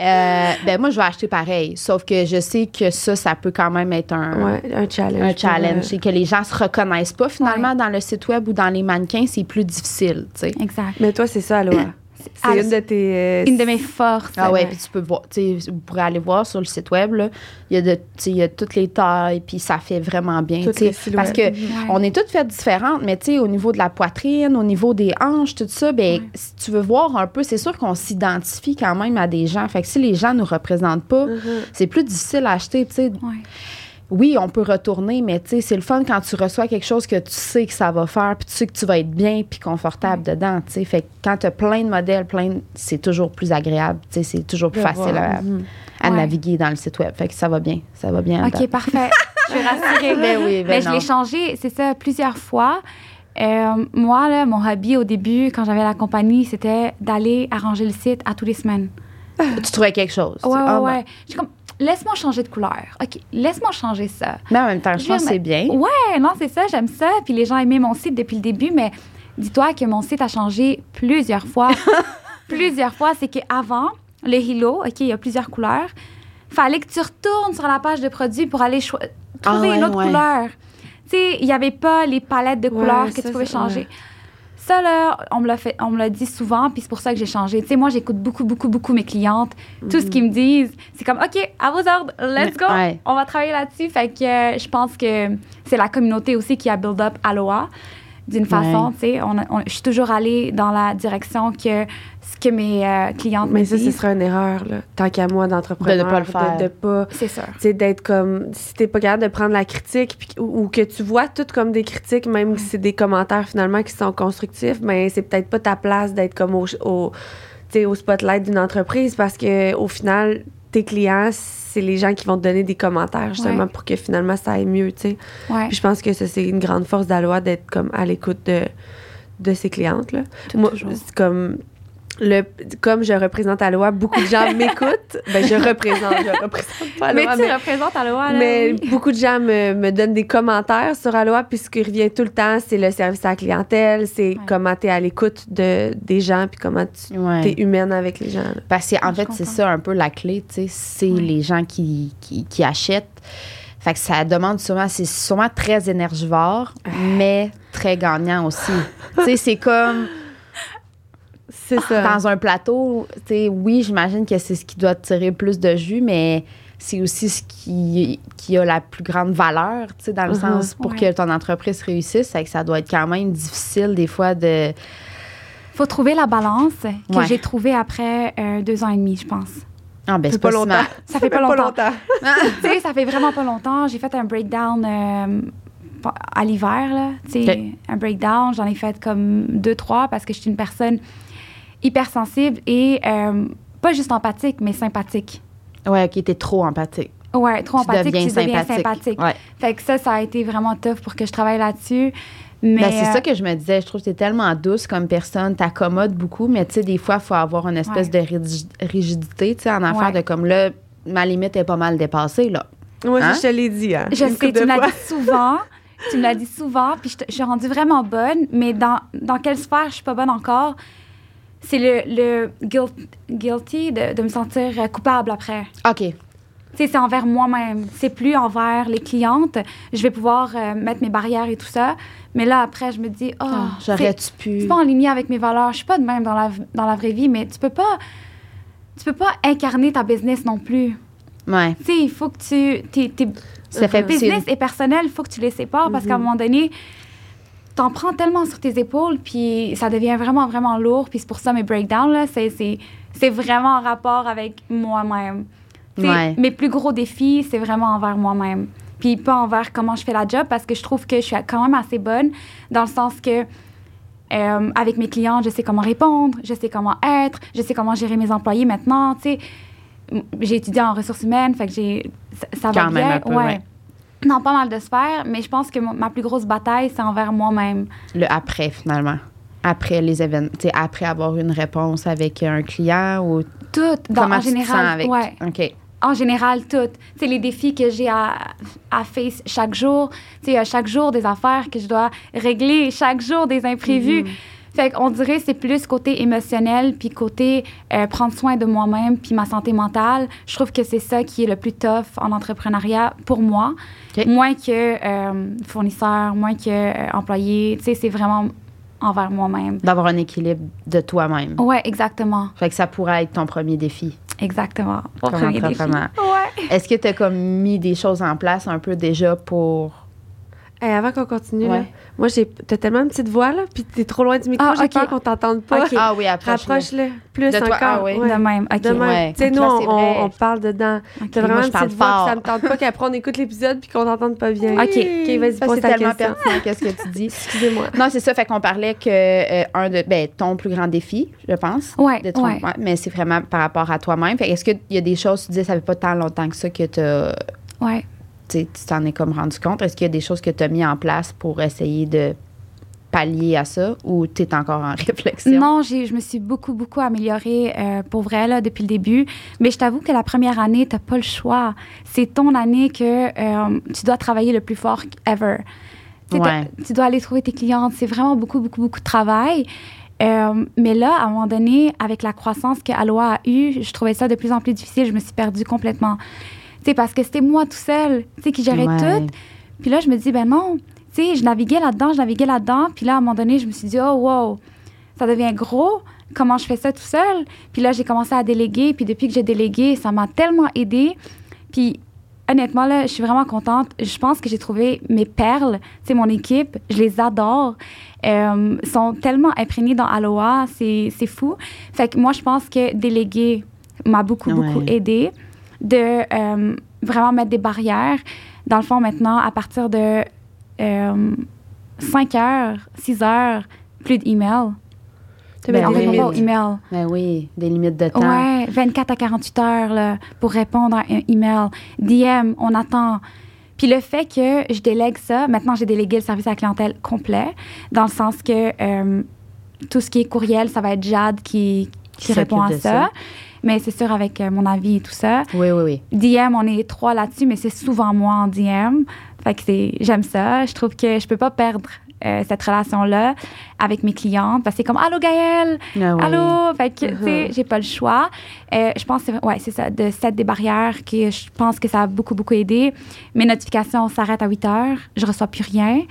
euh, ben moi, je vais acheter pareil. Sauf que je sais que ça, ça peut quand même être un, Ouais, un challenge. un challenge. Et que les gens se reconnaissent pas finalement dans le site web ou dans les mannequins, c'est plus difficile, tu sais. Exact. Mais toi, c'est ça, Aloha. C'est une de tes. euh, Une de mes forces. Ah ouais, puis tu peux voir, vous pourrez aller voir sur le site web, là, il y a de, y a toutes les tailles, puis ça fait vraiment bien, parce que Ouais. on est toutes faites différentes, mais tu sais, au niveau de la poitrine, au niveau des hanches, tout ça, ben, Ouais. si tu veux voir un peu, c'est sûr qu'on s'identifie quand même à des gens. Fait que si les gens nous représentent pas, Mhm. c'est plus difficile à acheter, tu sais. Ouais. Oui, on peut retourner, mais tu sais, c'est le fun quand tu reçois quelque chose que tu sais que ça va faire, puis tu sais que tu vas être bien puis confortable dedans, tu sais. Fait que quand tu as plein de modèles, plein de- c'est toujours plus agréable, tu sais, c'est toujours plus de facile à, Mhm. à Ouais. naviguer dans le site web. Fait que ça va bien, ça va bien. OK, parfait. Je suis rassurée. Ben oui, ben Mais je l'ai changé, c'est ça, plusieurs fois. Euh, moi, là, mon hobby au début, quand j'avais la compagnie, c'était d'aller arranger le site à tous les semaines. Tu trouvais quelque chose. Ouais, ouais. Je suis comme, laisse-moi changer de couleur. OK, laisse-moi changer ça. Mais en même temps, je pense que c'est bien. Ouais, non, c'est ça, j'aime ça. Puis les gens aimaient mon site depuis le début, mais dis-toi que mon site a changé plusieurs fois. plusieurs fois. C'est qu'avant, le Hilo, OK, il y a plusieurs couleurs. Fallait que tu retournes sur la page de produits pour aller trouver Ah ouais, une autre ouais. couleur. Tu sais, il n'y avait pas les palettes de Ouais, couleurs que ça, tu pouvais changer. Ça, là, on me l'a fait, on me l'a dit souvent, puis c'est pour ça que j'ai changé. Tu sais, moi, j'écoute beaucoup, beaucoup, beaucoup mes clientes. Tout ce qu'ils me disent, c'est comme, OK, à vos ordres, let's go. Ouais. On va travailler là-dessus. Fait que euh, je pense que c'est la communauté aussi qui a build up Aloha d'une façon, Ouais. tu sais. On, je suis toujours allée dans la direction que ce que mes euh, clientes Mais me ça, ce serait une erreur, là. Tant qu'à moi, d'entrepreneur. De ne pas le faire. De, de pas. C'est sûr. Tu sais, d'être comme. Si t'es pas capable de prendre la critique, puis- ou, ou que tu vois tout comme des critiques, même si c'est des commentaires finalement qui sont constructifs, mais c'est peut-être pas ta place d'être comme au, au, tu sais, au spotlight d'une entreprise parce que au final, tes clients, c'est les gens qui vont te donner des commentaires justement Ouais. pour que finalement ça aille mieux, tu sais. Ouais. Puis je pense que ça, c'est une grande force d'Aloha d'être comme à l'écoute de, de ses clientes. Là. Moi, c'est comme le, comme je représente Aloha, beaucoup de gens m'écoutent. Ben, je représente, je représente pas Aloha. mais tu représentes Aloha, là. Mais oui. beaucoup de gens me, me donnent des commentaires sur Aloha, puis ce qui revient tout le temps, c'est le service à la clientèle, c'est Ouais. comment tu es à l'écoute de, des gens, puis comment tu Ouais. es humaine avec les gens. là. Parce qu'en Je fait, c'est ça un peu la clé, tu sais, c'est Ouais. les gens qui, qui, qui achètent. Fait que ça demande sûrement, c'est sûrement très énergivore, mais très gagnant aussi. tu sais, c'est comme C'est ça. dans un plateau, oui, j'imagine que c'est ce qui doit tirer le plus de jus, mais c'est aussi ce qui, qui a la plus grande valeur, dans le Mhm. sens pour Ouais. que ton entreprise réussisse, que ça doit être quand même difficile des fois de... faut trouver la balance que Ouais. j'ai trouvée après euh, deux ans et demi, je pense. Ah, ben, C'est pas longtemps. Ça fait pas longtemps. tu sais, ça fait vraiment pas longtemps. J'ai fait un breakdown euh, à l'hiver, là. Tu sais, Ok. un breakdown. J'en ai fait comme deux, trois parce que je suis une personne hypersensible et euh, pas juste empathique, mais sympathique. Ouais, ok, t'es trop empathique. Ouais, trop Tu empathique, deviens tu deviens sympathique. sympathique. Ouais. Fait que ça, ça a été vraiment tough pour que je travaille là-dessus. Mais Ben, c'est euh, ça que je me disais. Je trouve que t'es tellement douce comme personne, t'accommodes beaucoup, mais tu sais, des fois, il faut avoir une espèce de rigi- rigidité, tu sais, en affaire Ouais. de comme là, ma limite est pas mal dépassée, là. Moi, Hein? je te l'ai dit. Hein, Je une sais, tu me l'as dit souvent. tu me l'as dit souvent, puis je, je suis rendue vraiment bonne, mais dans, dans quelle sphère je suis pas bonne encore? C'est le, le guilt- guilty de, de me sentir euh, coupable après. OK. Tu sais, c'est envers moi-même. C'est plus envers les clientes. Je vais pouvoir euh, mettre mes barrières et tout ça. Mais là, après, je me dis, oh, c'est- J'aurais-tu pu? c'est pas en ligne avec mes valeurs. Je suis pas de même dans la, dans la vraie vie, mais tu peux pas, tu peux pas incarner ta business non plus. Ouais. Tu sais, il faut que tu, t'es- t'es- Ça fait business et personnel, il faut que tu les sépares parce qu'à un Mhm. moment donné, t'en prends tellement sur tes épaules, puis ça devient vraiment, vraiment lourd. Puis c'est pour ça mes breakdowns, là, c'est, c'est, c'est vraiment en rapport avec moi-même. Ouais. Mes plus gros défis, c'est vraiment envers moi-même. Puis pas envers comment je fais la job parce que je trouve que je suis quand même assez bonne dans le sens que euh, avec mes clients, je sais comment répondre, je sais comment être, je sais comment gérer mes employés maintenant. Tu sais, j'ai étudié en ressources humaines, fait que j'ai ça, ça va même bien. un peu, ouais. Non, pas mal de sphères, mais je pense que ma plus grosse bataille, c'est envers moi-même. Le après, finalement. Après les événements. Tu sais, après avoir une réponse avec un client ou Tout, dans, en général. avec. Ouais. OK. En général, tout. C'est les défis que j'ai à, à face chaque jour. Tu sais, chaque jour, des affaires que je dois régler, chaque jour, des imprévus. Fait qu'on dirait que c'est plus côté émotionnel, puis côté euh, prendre soin de moi-même, puis ma santé mentale. Je trouve que c'est ça qui est le plus tough en entrepreneuriat pour moi. Moins que euh, fournisseur, moins que euh, employé. Tu sais, c'est vraiment envers moi-même. D'avoir un équilibre de toi-même. Ouais, exactement. Fait que ça pourrait être ton premier défi. Exactement. Mon premier défi. entrepreneur. Ouais. Est-ce que tu as comme mis des choses en place un peu déjà pour. Hey, avant qu'on continue, Ouais. là, moi, j'ai, t'as tellement une petite voix, là, puis t'es trop loin du micro, Ah, j'ai peur qu'on t'entende pas. Ok. Ah oui, approche Rapproche-le plus De toi, encore. ah oui. ouais. De même. OK. De même. Ouais. Tu sais, nous, là, on, c'est parle dedans. OK. T'as vraiment moi, je une parle petite voix, fort. ça me tente pas qu'après on écoute l'épisode puis qu'on t'entende pas bien. OK. OK, vas-y, pose c'est ta tellement question. pertinent qu'est-ce que tu dis. Excusez-moi. Non, c'est ça. Fait qu'on parlait que euh, un de ben, ton plus grand défi, je pense. Ouais, de ton- ouais. mais c'est vraiment par rapport à toi-même. Fait est-ce qu'il y a des choses, tu disais, ça fait pas tant longtemps que ça que t'as- Ouais. Tu t'en es comme rendu compte. Est-ce qu'il y a des choses que tu as mis en place pour essayer de pallier à ça ou tu es encore en réflexion? Non, j'ai, je me suis beaucoup, beaucoup améliorée euh, pour vrai là, depuis le début. Mais je t'avoue que la première année, tu n'as pas le choix. C'est ton année que euh, tu dois travailler le plus fort ever. Ouais. Tu dois aller trouver tes clientes. C'est vraiment beaucoup, beaucoup, beaucoup de travail. Euh, mais là, à un moment donné, avec la croissance que Aloha a eue, je trouvais ça de plus en plus difficile. Je me suis perdue complètement. Sais, parce que c'était moi tout seul, tu sais, qui gérait Ouais. tout. Puis là, je me dis, ben non, tu sais, je naviguais là-dedans, je naviguais là-dedans. Puis là, à un moment donné, je me suis dit, oh, wow, ça devient gros. Comment je fais ça tout seul? Puis là, j'ai commencé à déléguer. Puis depuis que j'ai délégué, ça m'a tellement aidé. Puis honnêtement, là, je suis vraiment contente. Je pense que j'ai trouvé mes perles. Tu sais, mon équipe, je les adore. Euh, sont tellement imprégnés dans Aloha, c'est c'est fou. Fait que moi, je pense que déléguer m'a beaucoup, beaucoup aidé de euh, vraiment mettre des barrières. Dans le fond, maintenant, à partir de euh, 5 heures, 6 heures, plus d'emails. T'as Ben des oui. répond pas limites. aux emails. Ben oui, des limites de temps. Ouais, 24 à 48 heures là, pour répondre à un email. DM, on attend. Puis le fait que je délègue ça, maintenant j'ai délégué le service à la clientèle complet, dans le sens que euh, tout ce qui est courriel, ça va être Jade qui, qui répond à ça. Mais c'est sûr, avec euh, mon avis et tout ça. Oui, oui, oui. DM, on est trois là-dessus, mais c'est souvent moi en DM. Fait que c'est, j'aime ça. Je trouve que je peux pas perdre euh, cette relation-là avec mes clientes parce que c'est comme Allô Gaëlle, Ah oui. Allô. Fait que, tu sais, Mhm. j'ai pas le choix. Euh, je pense, que c'est- ouais, c'est ça, de settre des barrières que je pense que ça a beaucoup, beaucoup aidé. Mes notifications s'arrêtent à 8 heures. Je reçois plus rien.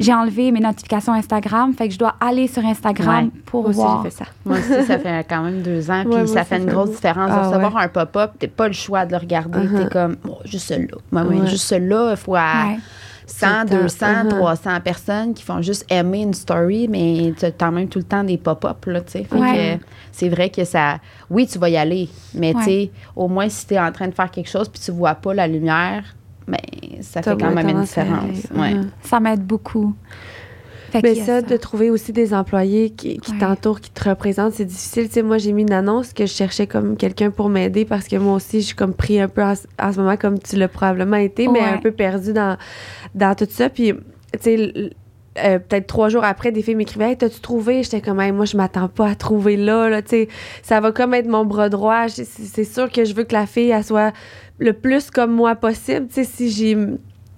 J'ai enlevé mes notifications Instagram. Fait que je dois aller sur Instagram Ouais. pour Moi voir. fait ça. Moi aussi, ça fait quand même deux ans. Puis Ouais, ça fait une grosse différence. de Ah, recevoir un pop-up, t'as pas le choix de le regarder. Uh-huh. T'es comme, oh, juste celui-là. Ouais, Ouais. juste celui-là, fois Ouais. 100, Tout le temps. 200, Uh-huh. 300 personnes qui font juste aimer une story, mais tu as quand même tout le temps des pop-up, là, tu sais. Fait Ouais. que c'est vrai que ça... Oui, tu vas y aller, mais Ouais. tu sais, au moins, si tu es en train de faire quelque chose puis tu vois pas la lumière, ben ça fait quand même une différence. Ouais. Ça m'aide beaucoup. Fait Mais ça, de trouver aussi des employés qui, qui Ouais. t'entourent, qui te représentent, c'est difficile. Tu sais, moi, j'ai mis une annonce que je cherchais comme quelqu'un pour m'aider parce que moi aussi, je suis comme pris un peu en, ce- en ce moment, comme tu l'as probablement été, mais un peu perdu dans, dans tout ça. Puis, tu sais, euh, peut-être trois jours après, des filles m'écrivaient Hey, T'as-tu trouvé? J'étais comme Hey, Moi, je m'attends pas à trouver là. là. Tu sais, ça va comme être mon bras droit. C'est sûr que je veux que la fille, elle soit le plus comme moi possible. Tu sais, si j'ai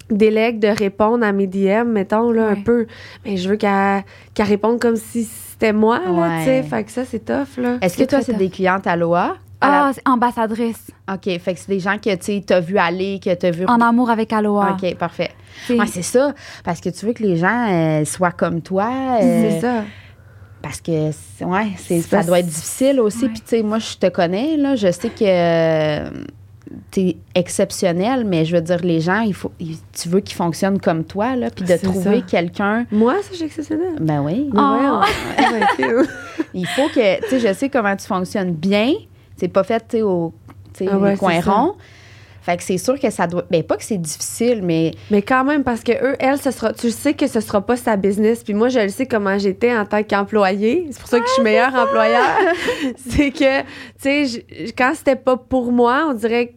délègue de répondre à mes DM, mettons, là, un peu. Mais je veux qu'elle qu'elle réponde comme si c'était moi, là, Ouais. tu sais. Fait que ça, c'est tough, là. Est-ce que toi, c'est des clientes à l'OA? Ah, c'est ambassadrice. OK, fait que c'est des gens que tu as vu aller, que tu as vu... En amour avec Aloha. OK, parfait. C'est- Ouais, c'est ça. Parce que tu veux que les gens euh, soient comme toi. euh, C'est ça. Parce que, c'est- ouais, c'est, ça doit être difficile aussi. Ouais. Puis, tu sais, moi, je te connais, là. Je sais que tu es exceptionnel, mais je veux dire, les gens, il faut, il- tu veux qu'ils fonctionnent comme toi, là. Puis de trouver quelqu'un. Moi, ça, j'ai exceptionnel. Ben oui. Oh. Ouais, Il faut que, tu sais, je sais comment tu fonctionnes bien. C'est pas fait, tu sais, au tu sais, Ah ouais, coin ça. rond. Fait que c'est sûr que ça doit. Ben, pas que c'est difficile, mais. Mais quand même, parce que eux, elle, ce sera, tu sais que ce sera pas sa business. Puis moi, je le sais comment j'étais en tant qu'employée. C'est pour ça que je suis meilleure employeur. c'est que, tu sais, quand c'était pas pour moi, on dirait que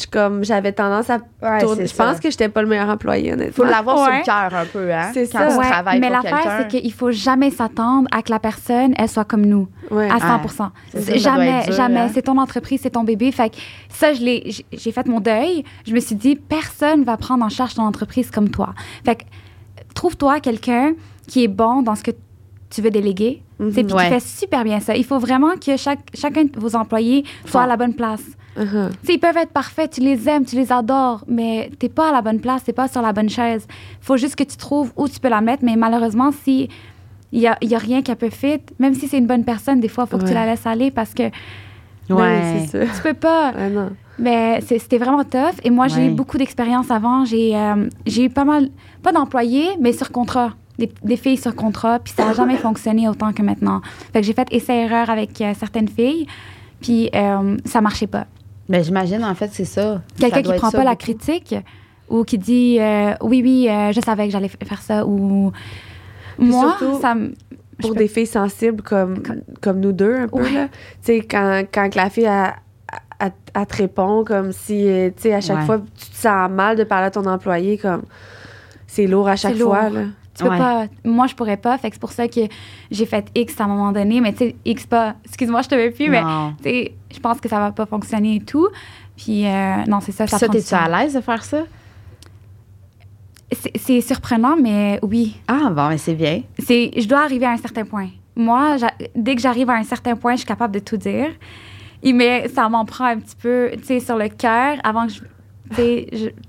je- comme j'avais tendance à Ouais, tourner. c'est Je pense ça. que j'étais pas le meilleur employé, faut honnêtement. l'avoir sur le cœur un peu, hein? C'est quand ça. tu Ouais, travailles mais l'affaire, c'est qu'il faut jamais s'attendre à que la personne, elle soit comme nous, Ouais. à Ah, 100 c'est ça, Jamais, dur, jamais. hein. C'est ton entreprise, c'est ton bébé. Fait que ça, je l'ai, j'ai- j'ai fait mon deuil. Je me suis dit, personne va prendre en charge ton entreprise comme toi. Fait que trouve-toi quelqu'un qui est bon dans ce que tu veux déléguer. Tu sais, Puis Ouais. qui fait super bien ça. Il faut vraiment que chaque, chacun de vos employés soit à la bonne place. Tu sais, ils peuvent être parfaits, tu les aimes, tu les adores, mais t'es pas à la bonne place, t'es pas sur la bonne chaise. faut juste que tu trouves où tu peux la mettre, mais malheureusement, si il y a, y a rien qui peut fit, même si c'est une bonne personne, des fois, il faut que tu la laisses aller parce que Ben Ouais. ça. tu peux pas. Non. Mais c'était vraiment tough. Et moi, j'ai eu beaucoup d'expérience avant. J'ai euh, j'ai eu pas mal, pas d'employés, mais sur contrat. Des, des filles sur contrat. Puis ça n'a jamais fonctionné autant que maintenant. Fait que j'ai fait essai-erreur avec euh, certaines filles. Puis euh, ça marchait pas. Ben, j'imagine, en fait, c'est ça. Quelqu'un qui prend pas la critique ou qui dit euh, oui, oui, euh, je savais que j'allais faire ça. Ou Puis moi, surtout, ça me. Pour des filles sensibles comme, comme nous deux, un peu, Ouais. là. Tu sais, quand, quand que la fille, elle te répond comme si, tu sais, à chaque Ouais. fois, tu te sens mal de parler à ton employé, comme, c'est lourd à chaque fois, là. Tu peux Ouais. pas. Moi, je pourrais pas. Fait que c'est pour ça que j'ai fait X à un moment donné. Mais tu sais, X pas. Excuse-moi, je te veux plus, mais Non. tu sais, je pense que ça va pas fonctionner et tout. Puis euh, non, c'est ça. Puis Ça, ça, t'es-tu à l'aise de faire ça? C'est- surprenant, mais oui. Ah, bon, mais c'est bien. Je dois arriver à un certain point. Moi, dès que j'arrive à un certain point, je suis capable de tout dire. Mais ça m'en prend un petit peu, tu sais, sur le cœur avant que je-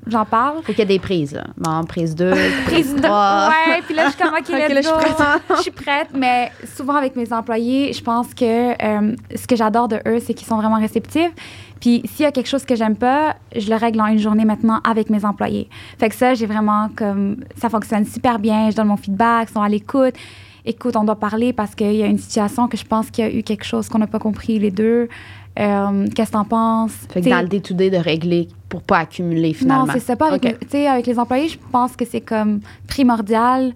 j'en parle. Faut qu'il y ait des prises, là. Bon, prise 2, Prise de... trois. Ouais, puis là, je suis comme, OK, Ok, let's là, je suis go. prête. Je suis prête, mais souvent avec mes employés, je pense que euh, ce que j'adore de eux, c'est qu'ils sont vraiment réceptifs. Puis s'il y a quelque chose que j'aime pas, je le règle en une journée maintenant avec mes employés. Fait que ça, j'ai vraiment comme... Ça fonctionne super bien. Je donne mon feedback, ils sont à l'écoute. Écoute, on doit parler parce qu'il y a une situation que je pense qu'il y a eu quelque chose qu'on n'a pas compris les deux. Euh, Qu'est-ce que t'en penses? Fait que dans le day-to-day de régler pour pas accumuler finalement. non, c'est ça. Pas avec, les- tu sais, avec les employés, je pense que c'est comme primordial.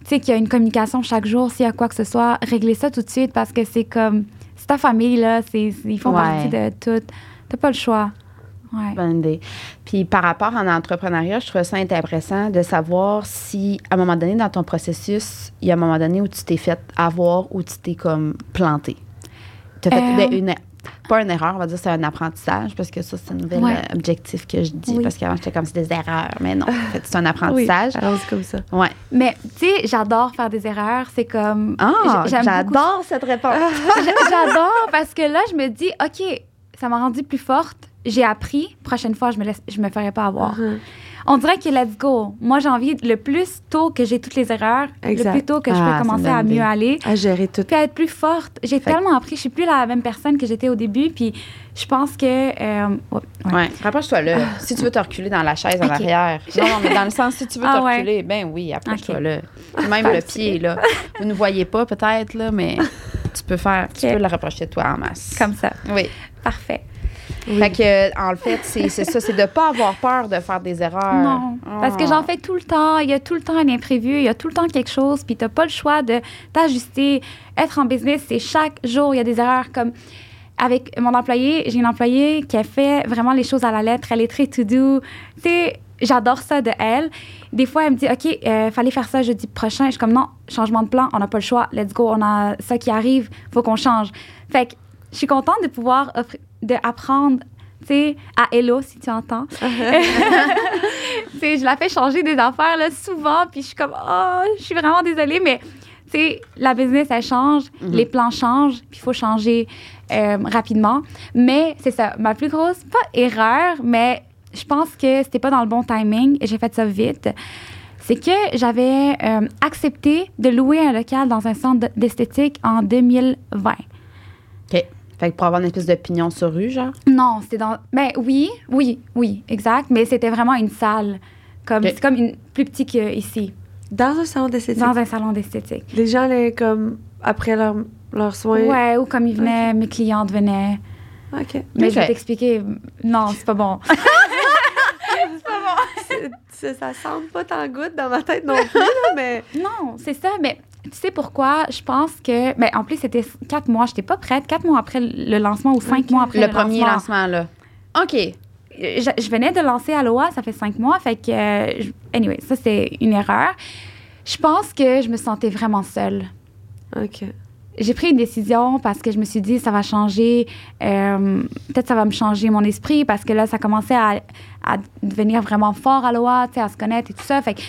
Tu sais, qu'il y a une communication chaque jour. S'il y a quoi que ce soit, régler ça tout de suite parce que c'est comme. C'est ta famille, là. ils font Ouais. partie de tout. T'as pas le choix. Ouais. Bonne idée. Puis par rapport en entrepreneuriat, je trouve ça intéressant de savoir si, à un moment donné, dans ton processus, il y a un moment donné où tu t'es fait avoir, où tu t'es comme planté. T'as fait Euh, ben, une, pas une erreur, on va dire c'est un apprentissage, parce que ça, c'est un nouvel Ouais. euh, objectif que je dis, Oui. parce qu'avant, j'étais comme c'est des erreurs, mais non, en fait, c'est un Oui, apprentissage. alors c'est comme ça. Ouais. Mais tu sais, j'adore faire des erreurs. C'est comme. Ah, j'adore cette réponse. J'adore parce que là, je me dis, OK, ça m'a rendue plus forte. J'ai appris. Prochaine fois, je me, laisse, je me ferai pas avoir. Mhm. On dirait que let's go. Moi, j'ai envie, le plus tôt que j'ai toutes les erreurs, Exact. le plus tôt que je Ah, peux c'est commencer à mieux aller, À gérer tout. puis à être plus forte. J'ai tellement appris. Je suis plus la même personne que j'étais au début. Puis je pense que. euh, ouais, ouais. Ouais. Rapproche-toi là. Si tu veux te reculer dans la chaise en arrière. Non, non, mais dans le sens, si tu veux Ah te ouais. reculer, ben oui, approche-toi là. Même le pied, là. Vous ne voyez pas peut-être, là, mais tu peux faire, tu peux le rapprocher de toi en masse. Comme ça. Oui. Parfait. Fait que, en fait, c'est ça, c'est de pas avoir peur de faire des erreurs. Non, parce que Ah. j'en fais tout le temps. Il y a tout le temps un imprévu, il y a tout le temps quelque chose, puis t'as pas le choix de t'ajuster. Être en business, c'est chaque jour, il y a des erreurs comme avec mon employé. J'ai une employée qui a fait vraiment les choses à la lettre. Elle est très to-do. Tu sais, j'adore ça de elle. Des fois, elle me dit, OK, euh, fallait faire ça jeudi prochain. Je suis comme, non, changement de plan, on n'a pas le choix. Let's go, on a ça qui arrive, faut qu'on change. Fait que je suis contente de pouvoir offrir- de apprendre, tu sais, à Hello, si tu entends. Tu sais, je la fais changer des affaires là, souvent, puis je suis comme, oh, je suis vraiment désolée, mais tu sais, la business, elle change, les plans changent, puis il faut changer euh, rapidement. Mais c'est ça, ma plus grosse, pas erreur, mais je pense que c'était pas dans le bon timing et j'ai fait ça vite. C'est que j'avais euh, accepté de louer un local dans un centre d'esthétique en 2020. Fait que pour avoir une espèce de pignon sur rue, genre? Non, c'était dans. Ben oui, oui, oui, exact. Mais c'était vraiment une salle. Comme, Ok. C'est comme une plus petite qu'ici, Dans un salon d'esthétique. dans un salon d'esthétique. Les gens allaient comme après leur, leurs soins. Ouais, ou comme ils venaient, mes clientes venaient. OK. Mais je vais t'expliquer. Non, c'est pas bon. C'est- Ça, ça semble pas tant good dans ma tête non plus, là, mais. non, c'est ça. Mais tu sais pourquoi? Je pense que. Ben, en plus, c'était quatre mois. J'étais pas prête. Quatre mois après le lancement ou cinq mois après Le le, premier lancement. lancement, là. OK. je, je venais de lancer Aloha, ça fait cinq mois. Fait que, euh, je- anyway, ça, c'est une erreur. Je pense que je me sentais vraiment seule. OK. J'ai pris une décision parce que je me suis dit, ça va changer. euh, Peut-être ça va me changer mon esprit parce que là, ça commençait à, à devenir vraiment fort Aloha, tu sais, à se connaître et tout ça. Fait que,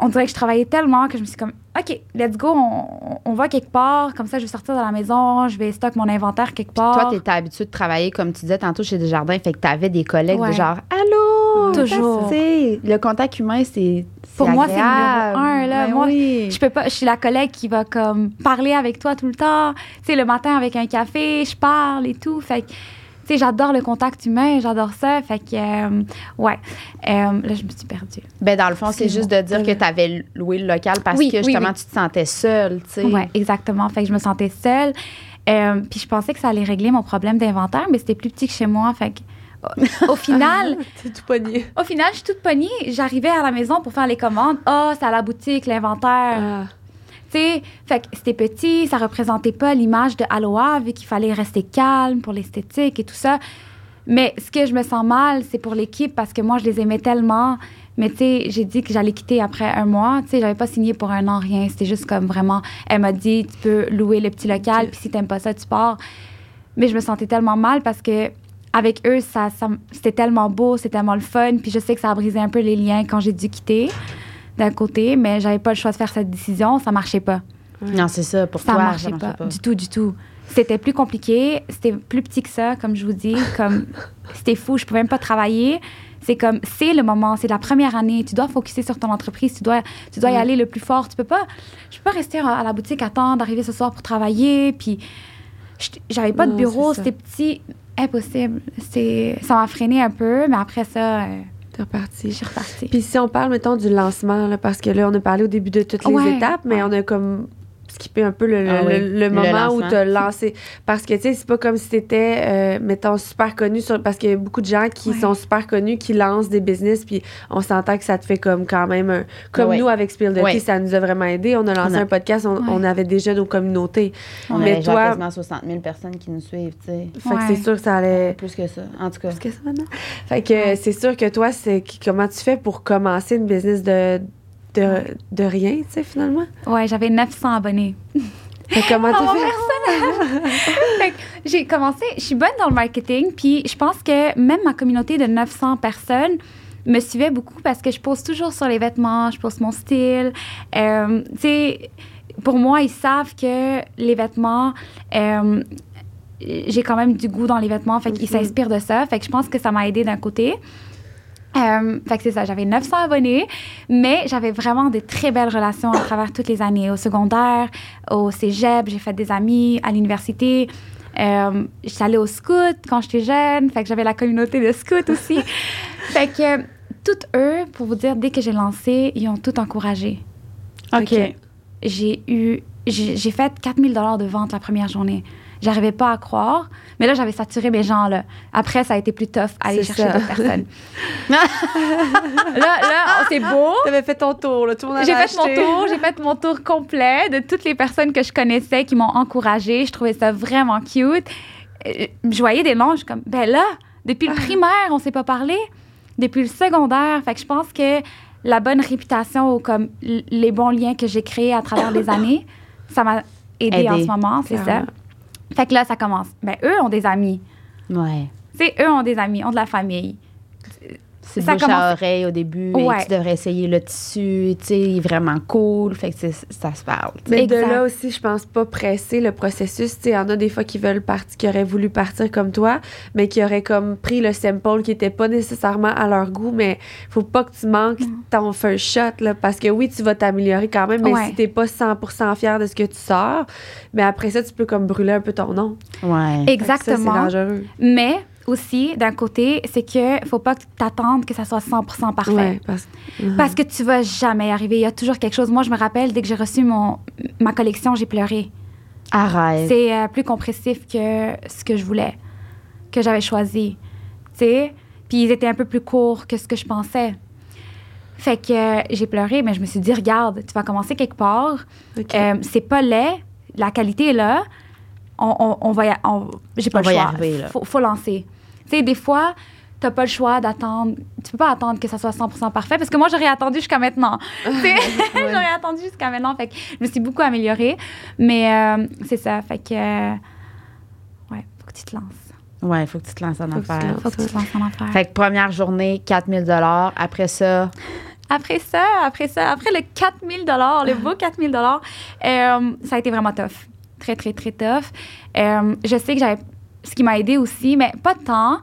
on dirait que je travaillais tellement que je me suis comme, OK, let's go, on, on va quelque part. Comme ça, je vais sortir de la maison, je vais stocker mon inventaire quelque part. Toi, tu étais habitué de travailler, comme tu disais tantôt, chez Desjardins. Fait que tu avais des collègues Ouais. de genre Allô? Toujours. Le contact humain, c'est. Pour moi, c'est numéro un, là. Ben Moi, oui. Je peux pas, je suis la collègue qui va comme parler avec toi tout le temps. Tu sais, le matin avec un café, je parle et tout. Fait que, tu sais, j'adore le contact humain, j'adore ça. Fait que, euh, ouais. Euh, là, je me suis perdue. Ben, dans le fond, c'est juste de dire que tu avais loué le local parce Oui, que justement, oui. tu te sentais seule, tu sais. Ouais, exactement. Fait que je me sentais seule. Euh, puis je pensais que ça allait régler mon problème d'inventaire, mais c'était plus petit que chez moi. Fait que, au- final, T'es tout pogné. au final, je suis toute pognée. J'arrivais à la maison pour faire les commandes. Ah, c'est à la boutique, l'inventaire. Ah. Sais, fait que c'était petit, ça représentait pas l'image de Aloha, vu qu'il fallait rester calme pour l'esthétique et tout ça. Mais ce que je me sens mal, c'est pour l'équipe parce que moi, je les aimais tellement. Mais tu sais, j'ai dit que j'allais quitter après un mois. Tu sais, j'avais pas signé pour un an, rien. C'était juste comme vraiment, elle m'a dit, tu peux louer le petit local, puis si t'aimes pas ça, tu pars. Mais je me sentais tellement mal parce que avec eux, ça, c'était tellement beau, c'était tellement le fun. Puis je sais que ça a brisé un peu les liens quand j'ai dû quitter d'un côté, mais j'avais pas le choix de faire cette décision. Ça marchait pas. Non, c'est ça. Pour Ça toi, marchait ça marchait pas. Du tout, du tout. C'était plus compliqué. C'était plus petit que ça, comme je vous dis. Comme c'était fou. Je pouvais même pas travailler. C'est comme c'est le moment. C'est la première année. Tu dois focuser sur ton entreprise. Tu dois, tu dois y aller le plus fort. Tu peux pas. Je peux pas rester à la boutique attendre d'arriver ce soir pour travailler. Puis j'avais pas de bureau. C'était petit. Impossible. C'est ça m'a freiné un peu, mais après ça, euh, T'es reparti. je suis repartie. Puis si on parle, mettons, du lancement, là, parce que là, on a parlé au début de toutes les Ouais, étapes, mais ouais. on a comme skippé un peu le, le- Ah oui, le- le le moment où tu as lancé. Parce que, tu sais, c'est pas comme si t'étais, euh, mettons, super connu, sur, parce qu'il y a beaucoup de gens qui Ouais. sont super connus, qui lancent des business, puis on s'entend que ça te fait comme quand même un... Comme Ouais. nous, avec Spill the Ouais. Tea, ça nous a vraiment aidé. On a lancé On a- un podcast, on, Ouais. on avait déjà nos communautés. On Mais avait genre toi- quasiment 60 000 personnes qui nous suivent, tu sais. Fait que c'est sûr que ça allait... Plus que ça. En tout cas. Plus que ça maintenant. Fait que c'est sûr que toi, c'est qui- comment tu fais pour commencer une business de, de, de rien, tu sais, finalement? Ouais, j'avais 900 abonnés. Fait que comment tu mon fais? j'ai commencé, je suis bonne dans le marketing, puis je pense que même ma communauté de 900 personnes me suivait beaucoup parce que je pose toujours sur les vêtements, je pose mon style. Euh, tu sais, pour moi, ils savent que les vêtements, euh, j'ai quand même du goût dans les vêtements, fait qu'ils Mhm. s'inspirent de ça. Fait que je pense que ça m'a aidé d'un côté. Euh, fait que c'est ça, j'avais 900 abonnés, mais j'avais vraiment de très belles relations à travers toutes les années. Au secondaire, au cégep, j'ai fait des amis à l'université. Euh, j'étais allée au scout quand j'étais jeune, fait que j'avais la communauté de scouts aussi. fait que toutes eux, pour vous dire, dès que j'ai lancé, ils ont tout encouragé. OK. J'ai eu, j'ai j'ai fait 4000 dollars de vente la première journée. J'arrivais pas à croire, mais là j'avais saturé mes gens là. Après ça a été plus tough aller chercher d'autres personnes. là là, oh, c'est beau. T'avais fait ton tour, là. Tout le monde avait J'ai fait mon tour, j'ai fait mon tour complet de toutes les personnes que je connaissais qui m'ont encouragée. Je trouvais ça vraiment cute. Euh, Je voyais des suis comme, ben là, depuis le primaire, on s'est pas parlé. Depuis le secondaire. Fait que je pense que la bonne réputation ou comme les bons liens que j'ai créés à travers les années, ça m'a Aidé. en ce moment, c'est ça. Fait que là, ça commence. Ben, eux ont des amis. Ouais. Tu sais, eux ont des amis, ont de la famille. C'est Ça bouche à commence- oreille au début. Ouais. tu devrais essayer le tissu. Tu sais, il est vraiment cool. Fait que ça se parle. Mais de là aussi, je pense pas presser le processus. Tu sais, il y en a des fois qui veulent partir, qui auraient voulu partir comme toi, mais qui auraient comme pris le sample qui était pas nécessairement à leur goût, mais faut pas que tu manques ton first shot, là, parce que oui, tu vas t'améliorer quand même, mais Ouais. si t'es pas 100% fier de ce que tu sors, mais après ça, tu peux comme brûler un peu ton nom. Ouais. Exactement. C'est dangereux. Mais aussi, d'un côté, c'est que faut pas que t'attendes que ça soit 100% parfait. Ouais, parce, Parce que tu vas jamais y arriver. Il y a toujours quelque chose. Moi, je me rappelle, dès que j'ai reçu mon, ma collection, j'ai pleuré. Arrête. C'est euh, plus compressif que ce que je voulais, que j'avais choisi. Tu sais? Puis ils étaient un peu plus courts que ce que je pensais. Fait que euh, j'ai pleuré, mais je me suis dit, regarde, tu vas commencer quelque part. Ok. Euh, c'est pas laid. La qualité est là. On, on, on va j'ai pas On le choix. arriver. Faut, faut lancer. Tu sais, des fois, t'as pas le choix d'attendre. Tu peux pas attendre que ça soit 100% parfait parce que moi, j'aurais attendu jusqu'à maintenant. J'aurais attendu jusqu'à maintenant. Fait que je me suis beaucoup améliorée. Mais euh, c'est ça. Fait que. euh, ouais, faut que tu te lances. Ouais, il faut que tu te lances en Faut que affaires. lances. Faut que tu te lances en affaires. Fait que première journée, 4000 Après ça, Après ça, après ça, après le 4000 le beau 4000 dollars, euh, ça a été vraiment tough. Très, très, très tough. Euh, je sais que j'avais. Ce qui m'a aidé aussi, mais pas tant.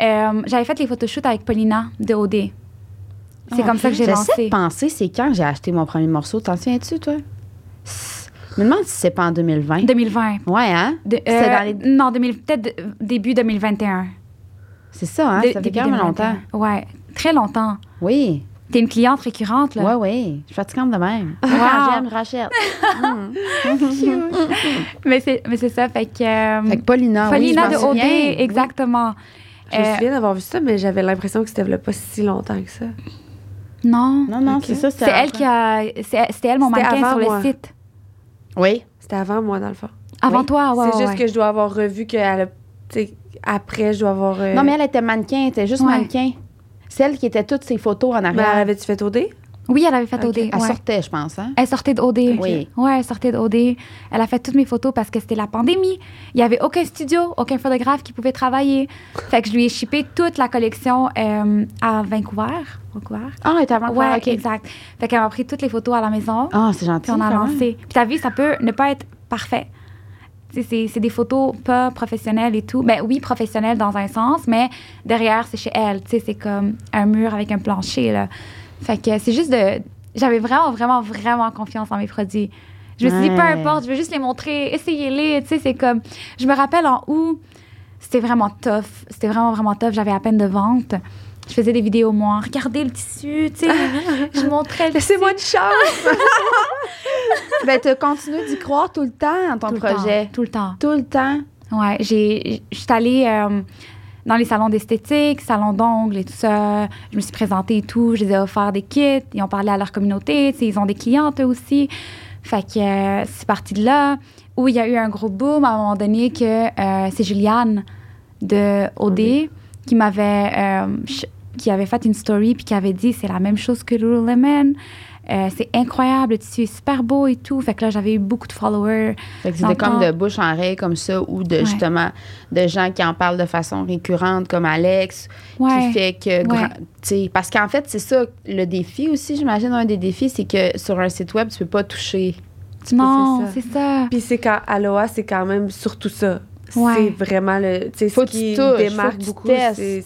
euh, j'avais fait les photoshoots avec Paulina de OD. C'est comme ça que j'ai j'essaie lancé. de penser, c'est quand j'ai acheté mon premier morceau. T'en souviens-tu, toi? Je me demande si c'est pas en 2020. 2020. Ouais, hein? De- euh, dans les- Non, 2000 peut-être début 2021. C'est ça, hein? De- ça fait quand même 2021. longtemps. Ouais, très longtemps. Oui. T'es une cliente récurrente, là. Ouais, oui. Je suis fatigante de même. Wow. Quand j'aime, rachète. Mais c'est mais c'est ça, fait que. euh, Fait que Paulina, oui, Paulina de OD, exactement. Je me Euh, souviens d'avoir vu ça, mais j'avais l'impression que c'était pas si longtemps que ça. non. Non, non, c'est ça. C'est elle qui a. c'est- C'était elle, mon mannequin sur moi. le site. Oui. C'était avant moi, dans le fond. Avant Oui. toi, ouais. c'est ouais, juste ouais. que je dois avoir revu qu'elle a. tu sais, Après, je dois avoir. euh, Non, mais elle était mannequin. Elle était juste Ouais. mannequin. Celle qui était toutes ses photos en Mais arrière. elle avait-tu fait OD? Oui, elle avait fait Ok. OD. Elle ouais. sortait, je pense, hein? Elle sortait de OD. Oui. Ouais, elle sortait de OD. Elle a fait toutes mes photos parce que c'était la pandémie. Il n'y avait aucun studio, aucun photographe qui pouvait travailler. Fait que je lui ai shippé toute la collection euh, à Vancouver. Vancouver? Ah, elle était avant Ouais, OK. exact. Fait qu'elle m'a pris toutes les photos à la maison. Ah, c'est gentil. Puis on a même. lancé. Puis t'as vu, ça peut ne pas être parfait. C'est c'est des photos pas professionnelles et tout. Ben oui, professionnelles dans un sens, mais derrière, c'est chez elle. C'est comme un mur avec un plancher, là. Fait que c'est juste de... J'avais vraiment, vraiment, vraiment confiance en mes produits. Je me suis dit, peu importe, je veux juste les montrer, essayez-les. Tu sais, c'est comme... Je me rappelle en août, c'était vraiment tough. C'était vraiment, vraiment tough. J'avais à peine de vente. Je faisais des vidéos, moi. Regardez le tissu, tu sais. je montrais le tissu. Laissez-moi une chance! Ben, tu continues d'y croire tout le temps dans ton Tout le projet. temps, tout le temps. Tout le temps. Ouais, j'ai, je suis allée euh, dans les salons d'esthétique, salons d'ongles et tout ça. Je me suis présentée et tout. Je les ai offert des kits. Ils ont parlé à leur communauté. tu sais, Ils ont des clientes eux aussi. Fait que euh, c'est parti de là. Où il y a eu un gros boom à un moment donné que euh, c'est Juliane de OD qui m'avait euh, qui avait fait une story puis qui avait dit c'est la même chose que Lululemon. Euh, c'est incroyable, le tissu est super beau et tout. Fait que là, j'avais eu beaucoup de followers. Fait que c'était comme de bouche en oreille comme ça ou de justement de gens qui en parlent de façon récurrente comme Alex qui fait que ouais. parce qu'en fait, c'est ça le défi aussi, j'imagine un des défis c'est que sur un site web, tu peux pas toucher. non, c'est ça. Puis c'est quand Aloha, c'est quand même surtout ça. C'est vraiment le. Tu sais, ce qui démarque beaucoup.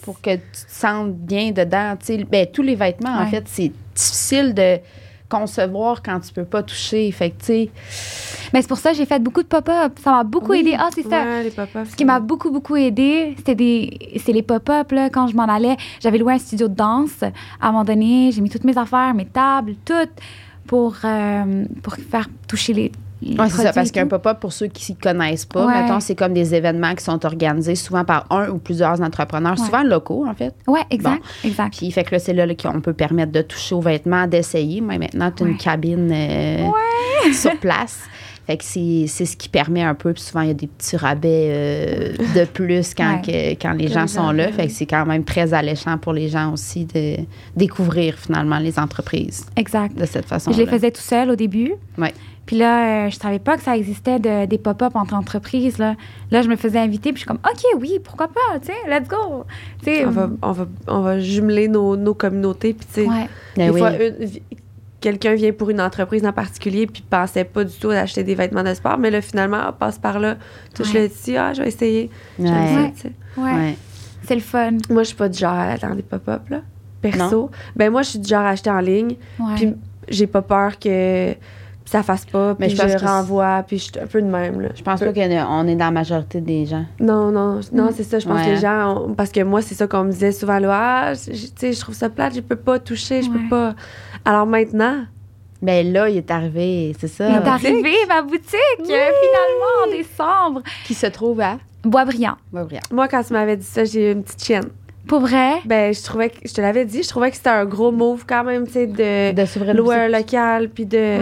pour que tu te sentes bien dedans. Ben, tous les vêtements, en fait, c'est difficile de concevoir quand tu peux pas toucher. Fait tu sais. Mais c'est pour ça que j'ai fait beaucoup de pop-up. Ça m'a beaucoup aidé. Ah, c'est ça. Ce qui m'a beaucoup, beaucoup aidé, c'était des, c'est les pop-up, là, quand je m'en allais. J'avais loué un studio de danse. À un moment donné, j'ai mis toutes mes affaires, mes tables, tout pour, euh, pour faire toucher les, oui, c'est ça, parce qu'un pop-up, pour ceux qui ne connaissent pas, mettons, c'est comme des événements qui sont organisés souvent par un ou plusieurs entrepreneurs, souvent locaux, en fait. Oui, exact, exact. Puis, fait que là, c'est là, qu'on peut permettre de toucher aux vêtements, d'essayer. Mais maintenant, tu as une cabine euh, sur place. Fait que c'est, ce qui permet un peu. Puis souvent, il y a des petits rabais euh, de plus quand, quand les gens sont là. Fait que c'est quand même très alléchant pour les gens aussi de découvrir finalement les entreprises. Exact. De cette façon. Je les faisais tout seul au début. Oui. Puis là, euh, je savais pas que ça existait de, des pop-up entre entreprises. Là. là, je me faisais inviter, puis je suis comme, OK, oui, pourquoi pas, tu sais, let's go. On va, on, va, on va jumeler nos, nos communautés, puis tu sais, ouais. des ben fois, quelqu'un vient pour une entreprise en particulier, puis pensait pas du tout d'acheter des vêtements de sport, mais là, finalement, on passe par là, touche ouais. le dit, ah, je vais essayer. Ouais. C'est le fun. Moi, je suis pas du genre à attendre des pop-up, là, perso. Ben, moi, je suis du genre à acheter en ligne, puis j'ai pas peur que ça fasse pas, puis je, je renvoie, puis je suis un peu de même. Là. Je pense pas qu'on est dans la majorité des gens. Non, non, non, c'est ça. Je pense que les gens, parce que moi, c'est ça qu'on me disait souvent, là, ah, tu sais, je trouve ça plate, je peux pas toucher, je peux pas. Alors maintenant. Ben là, il est arrivé, c'est ça. Il est arrivé, ma boutique, finalement, en décembre. Qui se trouve à? Boisbriand. Boisbriand. Moi, quand tu m'avais dit ça, j'ai eu une petite chienne. Pour vrai? Ben, je trouvais que, je te l'avais dit, je trouvais que c'était un gros move quand même, tu sais, de, de louer un local, puis de.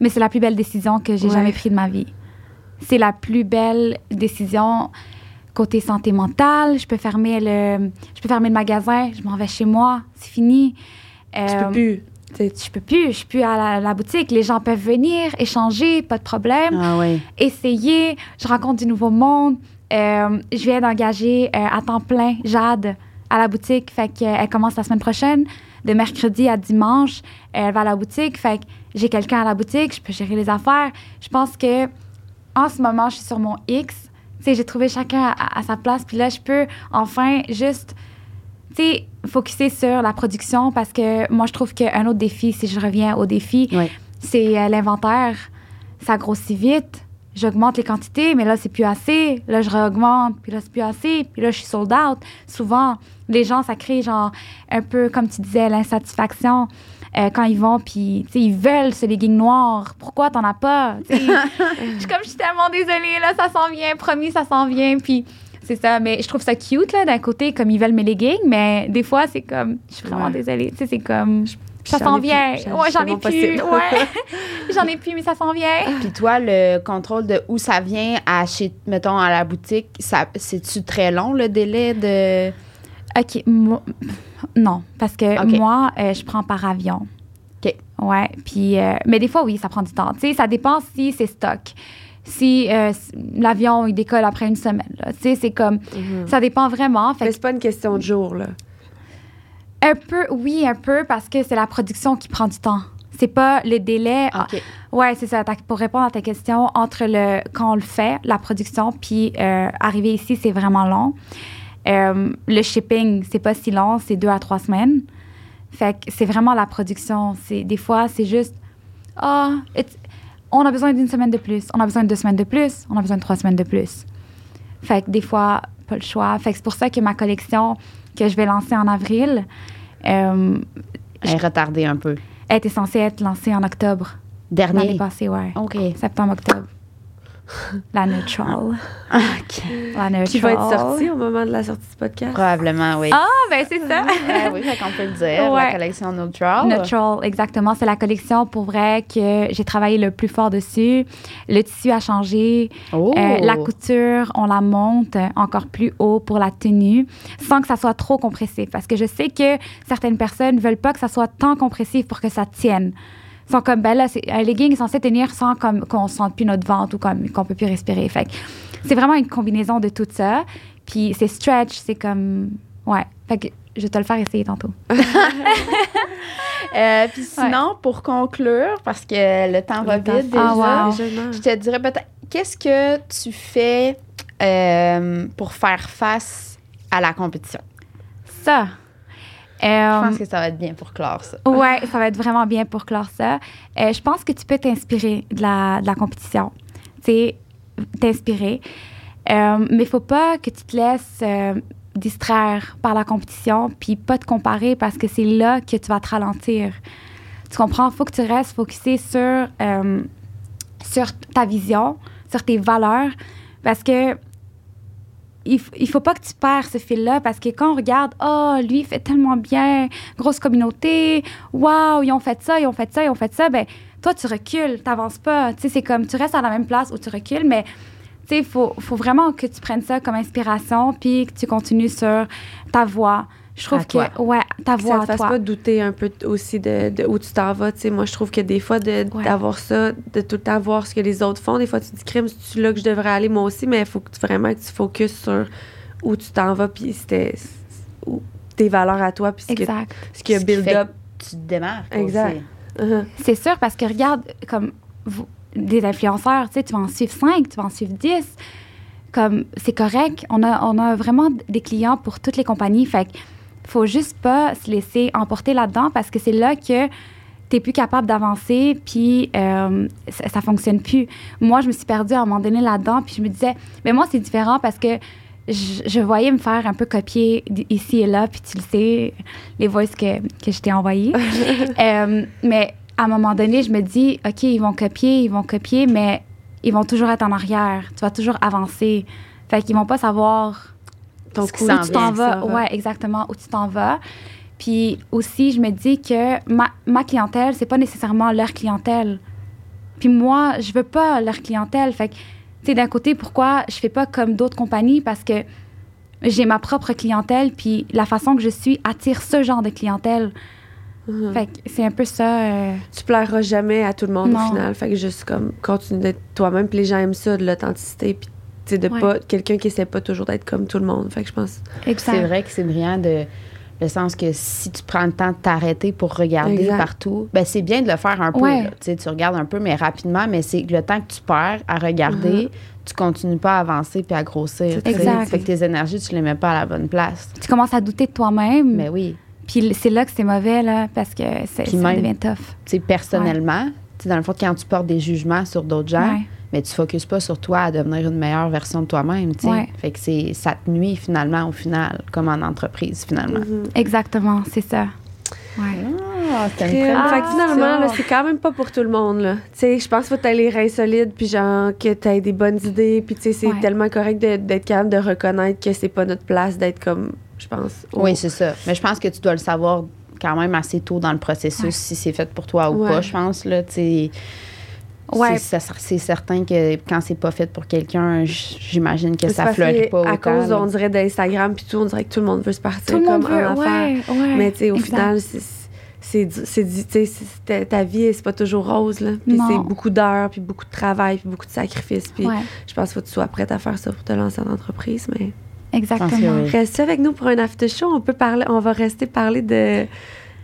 Mais c'est la plus belle décision que j'ai jamais prise de ma vie. C'est la plus belle décision côté santé mentale. Je peux fermer le, je peux fermer le magasin, je m'en vais chez moi, c'est fini. Euh, tu peux plus. Je peux plus, je suis plus à la, boutique. Les gens peuvent venir, échanger, pas de problème. Ah oui. Essayer, je rencontre du nouveau monde. Euh, je viens d'engager euh, à temps plein Jade à la boutique. Fait qu'elle commence la semaine prochaine, de mercredi à dimanche. Elle va à la boutique. Fait que j'ai quelqu'un à la boutique, je peux gérer les affaires. Je pense que en ce moment, je suis sur mon X. J'ai trouvé chacun à, sa place. Puis là, je peux enfin juste, tu sais, focuser sur la production parce que moi, je trouve qu'un autre défi, si je reviens au défi, c'est euh, l'inventaire. Ça grossit vite. J'augmente les quantités, mais là, c'est plus assez. Là, je réaugmente, puis là, c'est plus assez. Puis là, je suis sold out. Souvent, les gens, ça crée genre un peu, comme tu disais, l'insatisfaction. Euh, quand ils vont, puis ils veulent ce legging noir. Pourquoi t'en as pas? je suis comme, je suis tellement désolée, là, ça s'en vient, promis, ça s'en vient. Puis c'est ça, mais je trouve ça cute, là, d'un côté, comme ils veulent mes leggings, mais des fois, c'est comme, je suis vraiment désolée. Tu sais, c'est comme. ça s'en vient. ouais, j'en ai plus. Ouais. j'en ai plus, mais ça s'en vient. Puis toi, le contrôle de où ça vient à chez, mettons, à la boutique, ça, c'est-tu très long, le délai de. OK. Non, parce que moi, euh, je prends par avion. OK. Ouais. Puis, euh, mais des fois, oui, ça prend du temps. Tu sais, ça dépend si c'est stock. Si euh, l'avion, il décolle après une semaine. Tu sais, c'est comme. Mhm. Ça dépend vraiment. Fait mais c'est pas une question de jour, là. Un peu, oui, un peu, parce que c'est la production qui prend du temps. C'est pas le délai. OK. Ouais, c'est ça. Pour répondre à ta question, entre le quand on le fait, la production, puis arriver ici, c'est vraiment long. Euh, le shipping, c'est pas si long, c'est deux à trois semaines. Fait que c'est vraiment la production. C'est, des fois, c'est juste, ah, on a besoin d'une semaine de plus, on a besoin de deux semaines de plus, on a besoin de trois semaines de plus. Fait que des fois, pas le choix. Fait que c'est pour ça que ma collection que je vais lancer en avril. Euh, elle est retardée un peu. Elle était censée être lancée en octobre. Dernier? L'année passée, ouais. OK. Septembre-octobre. La neutral. OK. La neutral. Qui va être sorti au moment de la sortie du podcast? Probablement, oui. Ah, ben c'est ça. Ouais, oui, fait qu'on peut le dire. Ouais. La collection Neutral. Neutral, exactement. C'est la collection pour vrai que j'ai travaillé le plus fort dessus. Le tissu a changé. Oh. Euh, la couture, on la monte encore plus haut pour la tenue, sans que ça soit trop compressif. Parce que je sais que certaines personnes veulent pas que ça soit tant compressif pour que ça tienne. Ils sont comme, ben là, c'est- un legging est censé tenir sans comme, qu'on sente plus notre ventre ou comme, qu'on peut plus respirer. Fait que c'est vraiment une combinaison de tout ça. Puis c'est stretch, c'est comme, ouais. Fait que je vais te le faire essayer tantôt. Euh, Puis sinon, pour conclure, parce que le temps va temps vite déjà, Ah, wow. Je te dirais peut-être, qu'est-ce que tu fais euh, pour faire face à la compétition? Ça. Je Euh, pense que ça va être bien pour clore ça. Ouais, ça va être vraiment bien pour clore ça. Euh, je pense que tu peux t'inspirer de la, de la compétition. Tu sais, t'inspirer. Euh, mais il faut pas que tu te laisses euh, distraire par la compétition, puis pas te comparer parce que c'est là que tu vas te ralentir. Tu comprends? Il faut que tu restes focusé sur, sur ta vision, sur tes valeurs, parce que il, il faut pas que tu perds ce fil-là parce que quand on regarde, oh, lui, il fait tellement bien, grosse communauté, waouh, ils ont fait ça, ils ont fait ça, ils ont fait ça, ben toi, tu recules, t'avances pas. Tu sais, c'est comme, tu restes à la même place où tu recules, mais tu sais, il faut, faut vraiment que tu prennes ça comme inspiration puis que tu continues sur ta voie. Je trouve À que, toi. ouais, ta Que voie ça à te fasse toi. pas douter un peu aussi de, de où tu t'en vas. Tu sais, moi, je trouve que des fois, de- Ouais. d'avoir ça, de tout le temps voir ce que les autres font, des fois, tu te dis, crime, c'est là que je devrais aller? Moi aussi, mais il faut que tu, vraiment que tu focuses sur où tu t'en vas, puis c'était où- tes valeurs à toi, puis ce, que, Exact. ce qui a Ce qui build fait up. que Tu te démarques Exact. Uh-huh. C'est sûr, parce que regarde, comme vous- des influenceurs, tu sais, tu vas en suivre 5, tu vas en suivre 10. Comme, c'est correct. On a, on a vraiment des clients pour toutes les compagnies. Fait faut juste pas se laisser emporter là-dedans parce que c'est là que tu plus capable d'avancer, puis euh, ça, ça fonctionne plus. Moi, je me suis perdue à un moment donné là-dedans, puis je me disais, mais moi, c'est différent parce que je, je voyais me faire un peu copier ici et là, puis tu le sais, les voices que, que je t'ai envoyées. Euh, mais à un moment donné, je me dis, OK, ils vont copier, ils vont copier, mais ils vont toujours être en arrière. Tu vas toujours avancer. Fait qu'ils vont pas savoir Ton où tu t'en vas. Ouais, exactement, où tu t'en vas. Puis aussi, je me dis que ma, ma clientèle, c'est pas nécessairement leur clientèle. Puis moi, je veux pas leur clientèle. Fait que, tu sais, d'un côté, pourquoi je fais pas comme d'autres compagnies? Parce que j'ai ma propre clientèle, puis la façon que je suis attire ce genre de clientèle. Mhm. Fait que c'est un peu ça. euh, Tu plairas jamais à tout le monde Non. au final. Fait que juste comme continue d'être toi-même. Puis les gens aiment ça, de l'authenticité. Puis tu sais, de Ouais. pas quelqu'un qui essaie pas toujours d'être comme tout le monde. Fait que je pense. exact. C'est vrai que c'est brillant de le sens que si tu prends le temps de t'arrêter pour regarder Exact. partout, ben c'est bien de le faire un peu. Ouais. là. Tu sais, tu regardes un peu, mais rapidement, mais c'est le temps que tu perds à regarder, Mhm. tu continues pas à avancer puis à grossir. Exact. Fait que tes énergies, tu les mets pas à la bonne place. Tu commences à douter de toi-même. Mais oui, Puis c'est là que c'est mauvais, là, parce que c'est, ça même- devient tough. tu sais, personnellement, dans le fond, quand tu portes des jugements sur d'autres gens, Ouais. Mais tu focuses pas sur toi à devenir une meilleure version de toi-même, tu sais. Ouais. Fait que c'est, ça te nuit finalement au final, comme en entreprise finalement. Mhm. Exactement, c'est ça. Ouais. Ah, c'était une Fait que finalement, c'est quand même pas pour tout le monde. Là. Tu sais, je pense qu'il faut que t'aies les reins solides, puis genre, que t'aies des bonnes idées, puis tu sais, c'est Ouais. tellement correct de- d'être capable de reconnaître que c'est pas notre place d'être comme, je pense. au- Oui, c'est ça. Mais je pense que tu dois le savoir quand même assez tôt dans le processus Ouais. si c'est fait pour toi ou Ouais. pas, je pense. Là, tu sais. Ouais. C'est, certain que quand c'est pas fait pour quelqu'un, j'imagine que ça fleurit pas À autant. cause, là. on dirait, d'Instagram, puis tout, on dirait que tout le monde veut se partir Tout comme affaires. ouais, ouais. Mais tu sais, au exact. final, c'est ta- vie, c'est pas toujours rose, là. Puis c'est beaucoup d'heures, puis beaucoup de travail, puis beaucoup de sacrifices. Puis je pense qu'il faut que tu sois prête à faire ça pour te lancer en entreprise. Mais exactement. Reste avec nous pour un after show? On peut parler, on va rester parler de,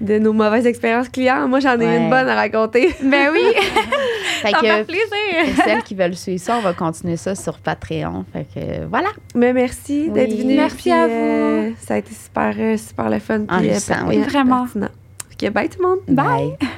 de nos mauvaises expériences clients. Moi, j'en ai Ouais. une bonne à raconter. Ben oui, Fait ça que fait plaisir. pour celles qui veulent suivre ça, on va continuer ça sur Patreon. Fait que voilà. Mais merci Oui. d'être venu. Merci puis, à euh, ça a été super, euh, super le fun. puis, euh, oui. Vraiment. pertinent. Ok, bye tout le monde. Bye. Bye.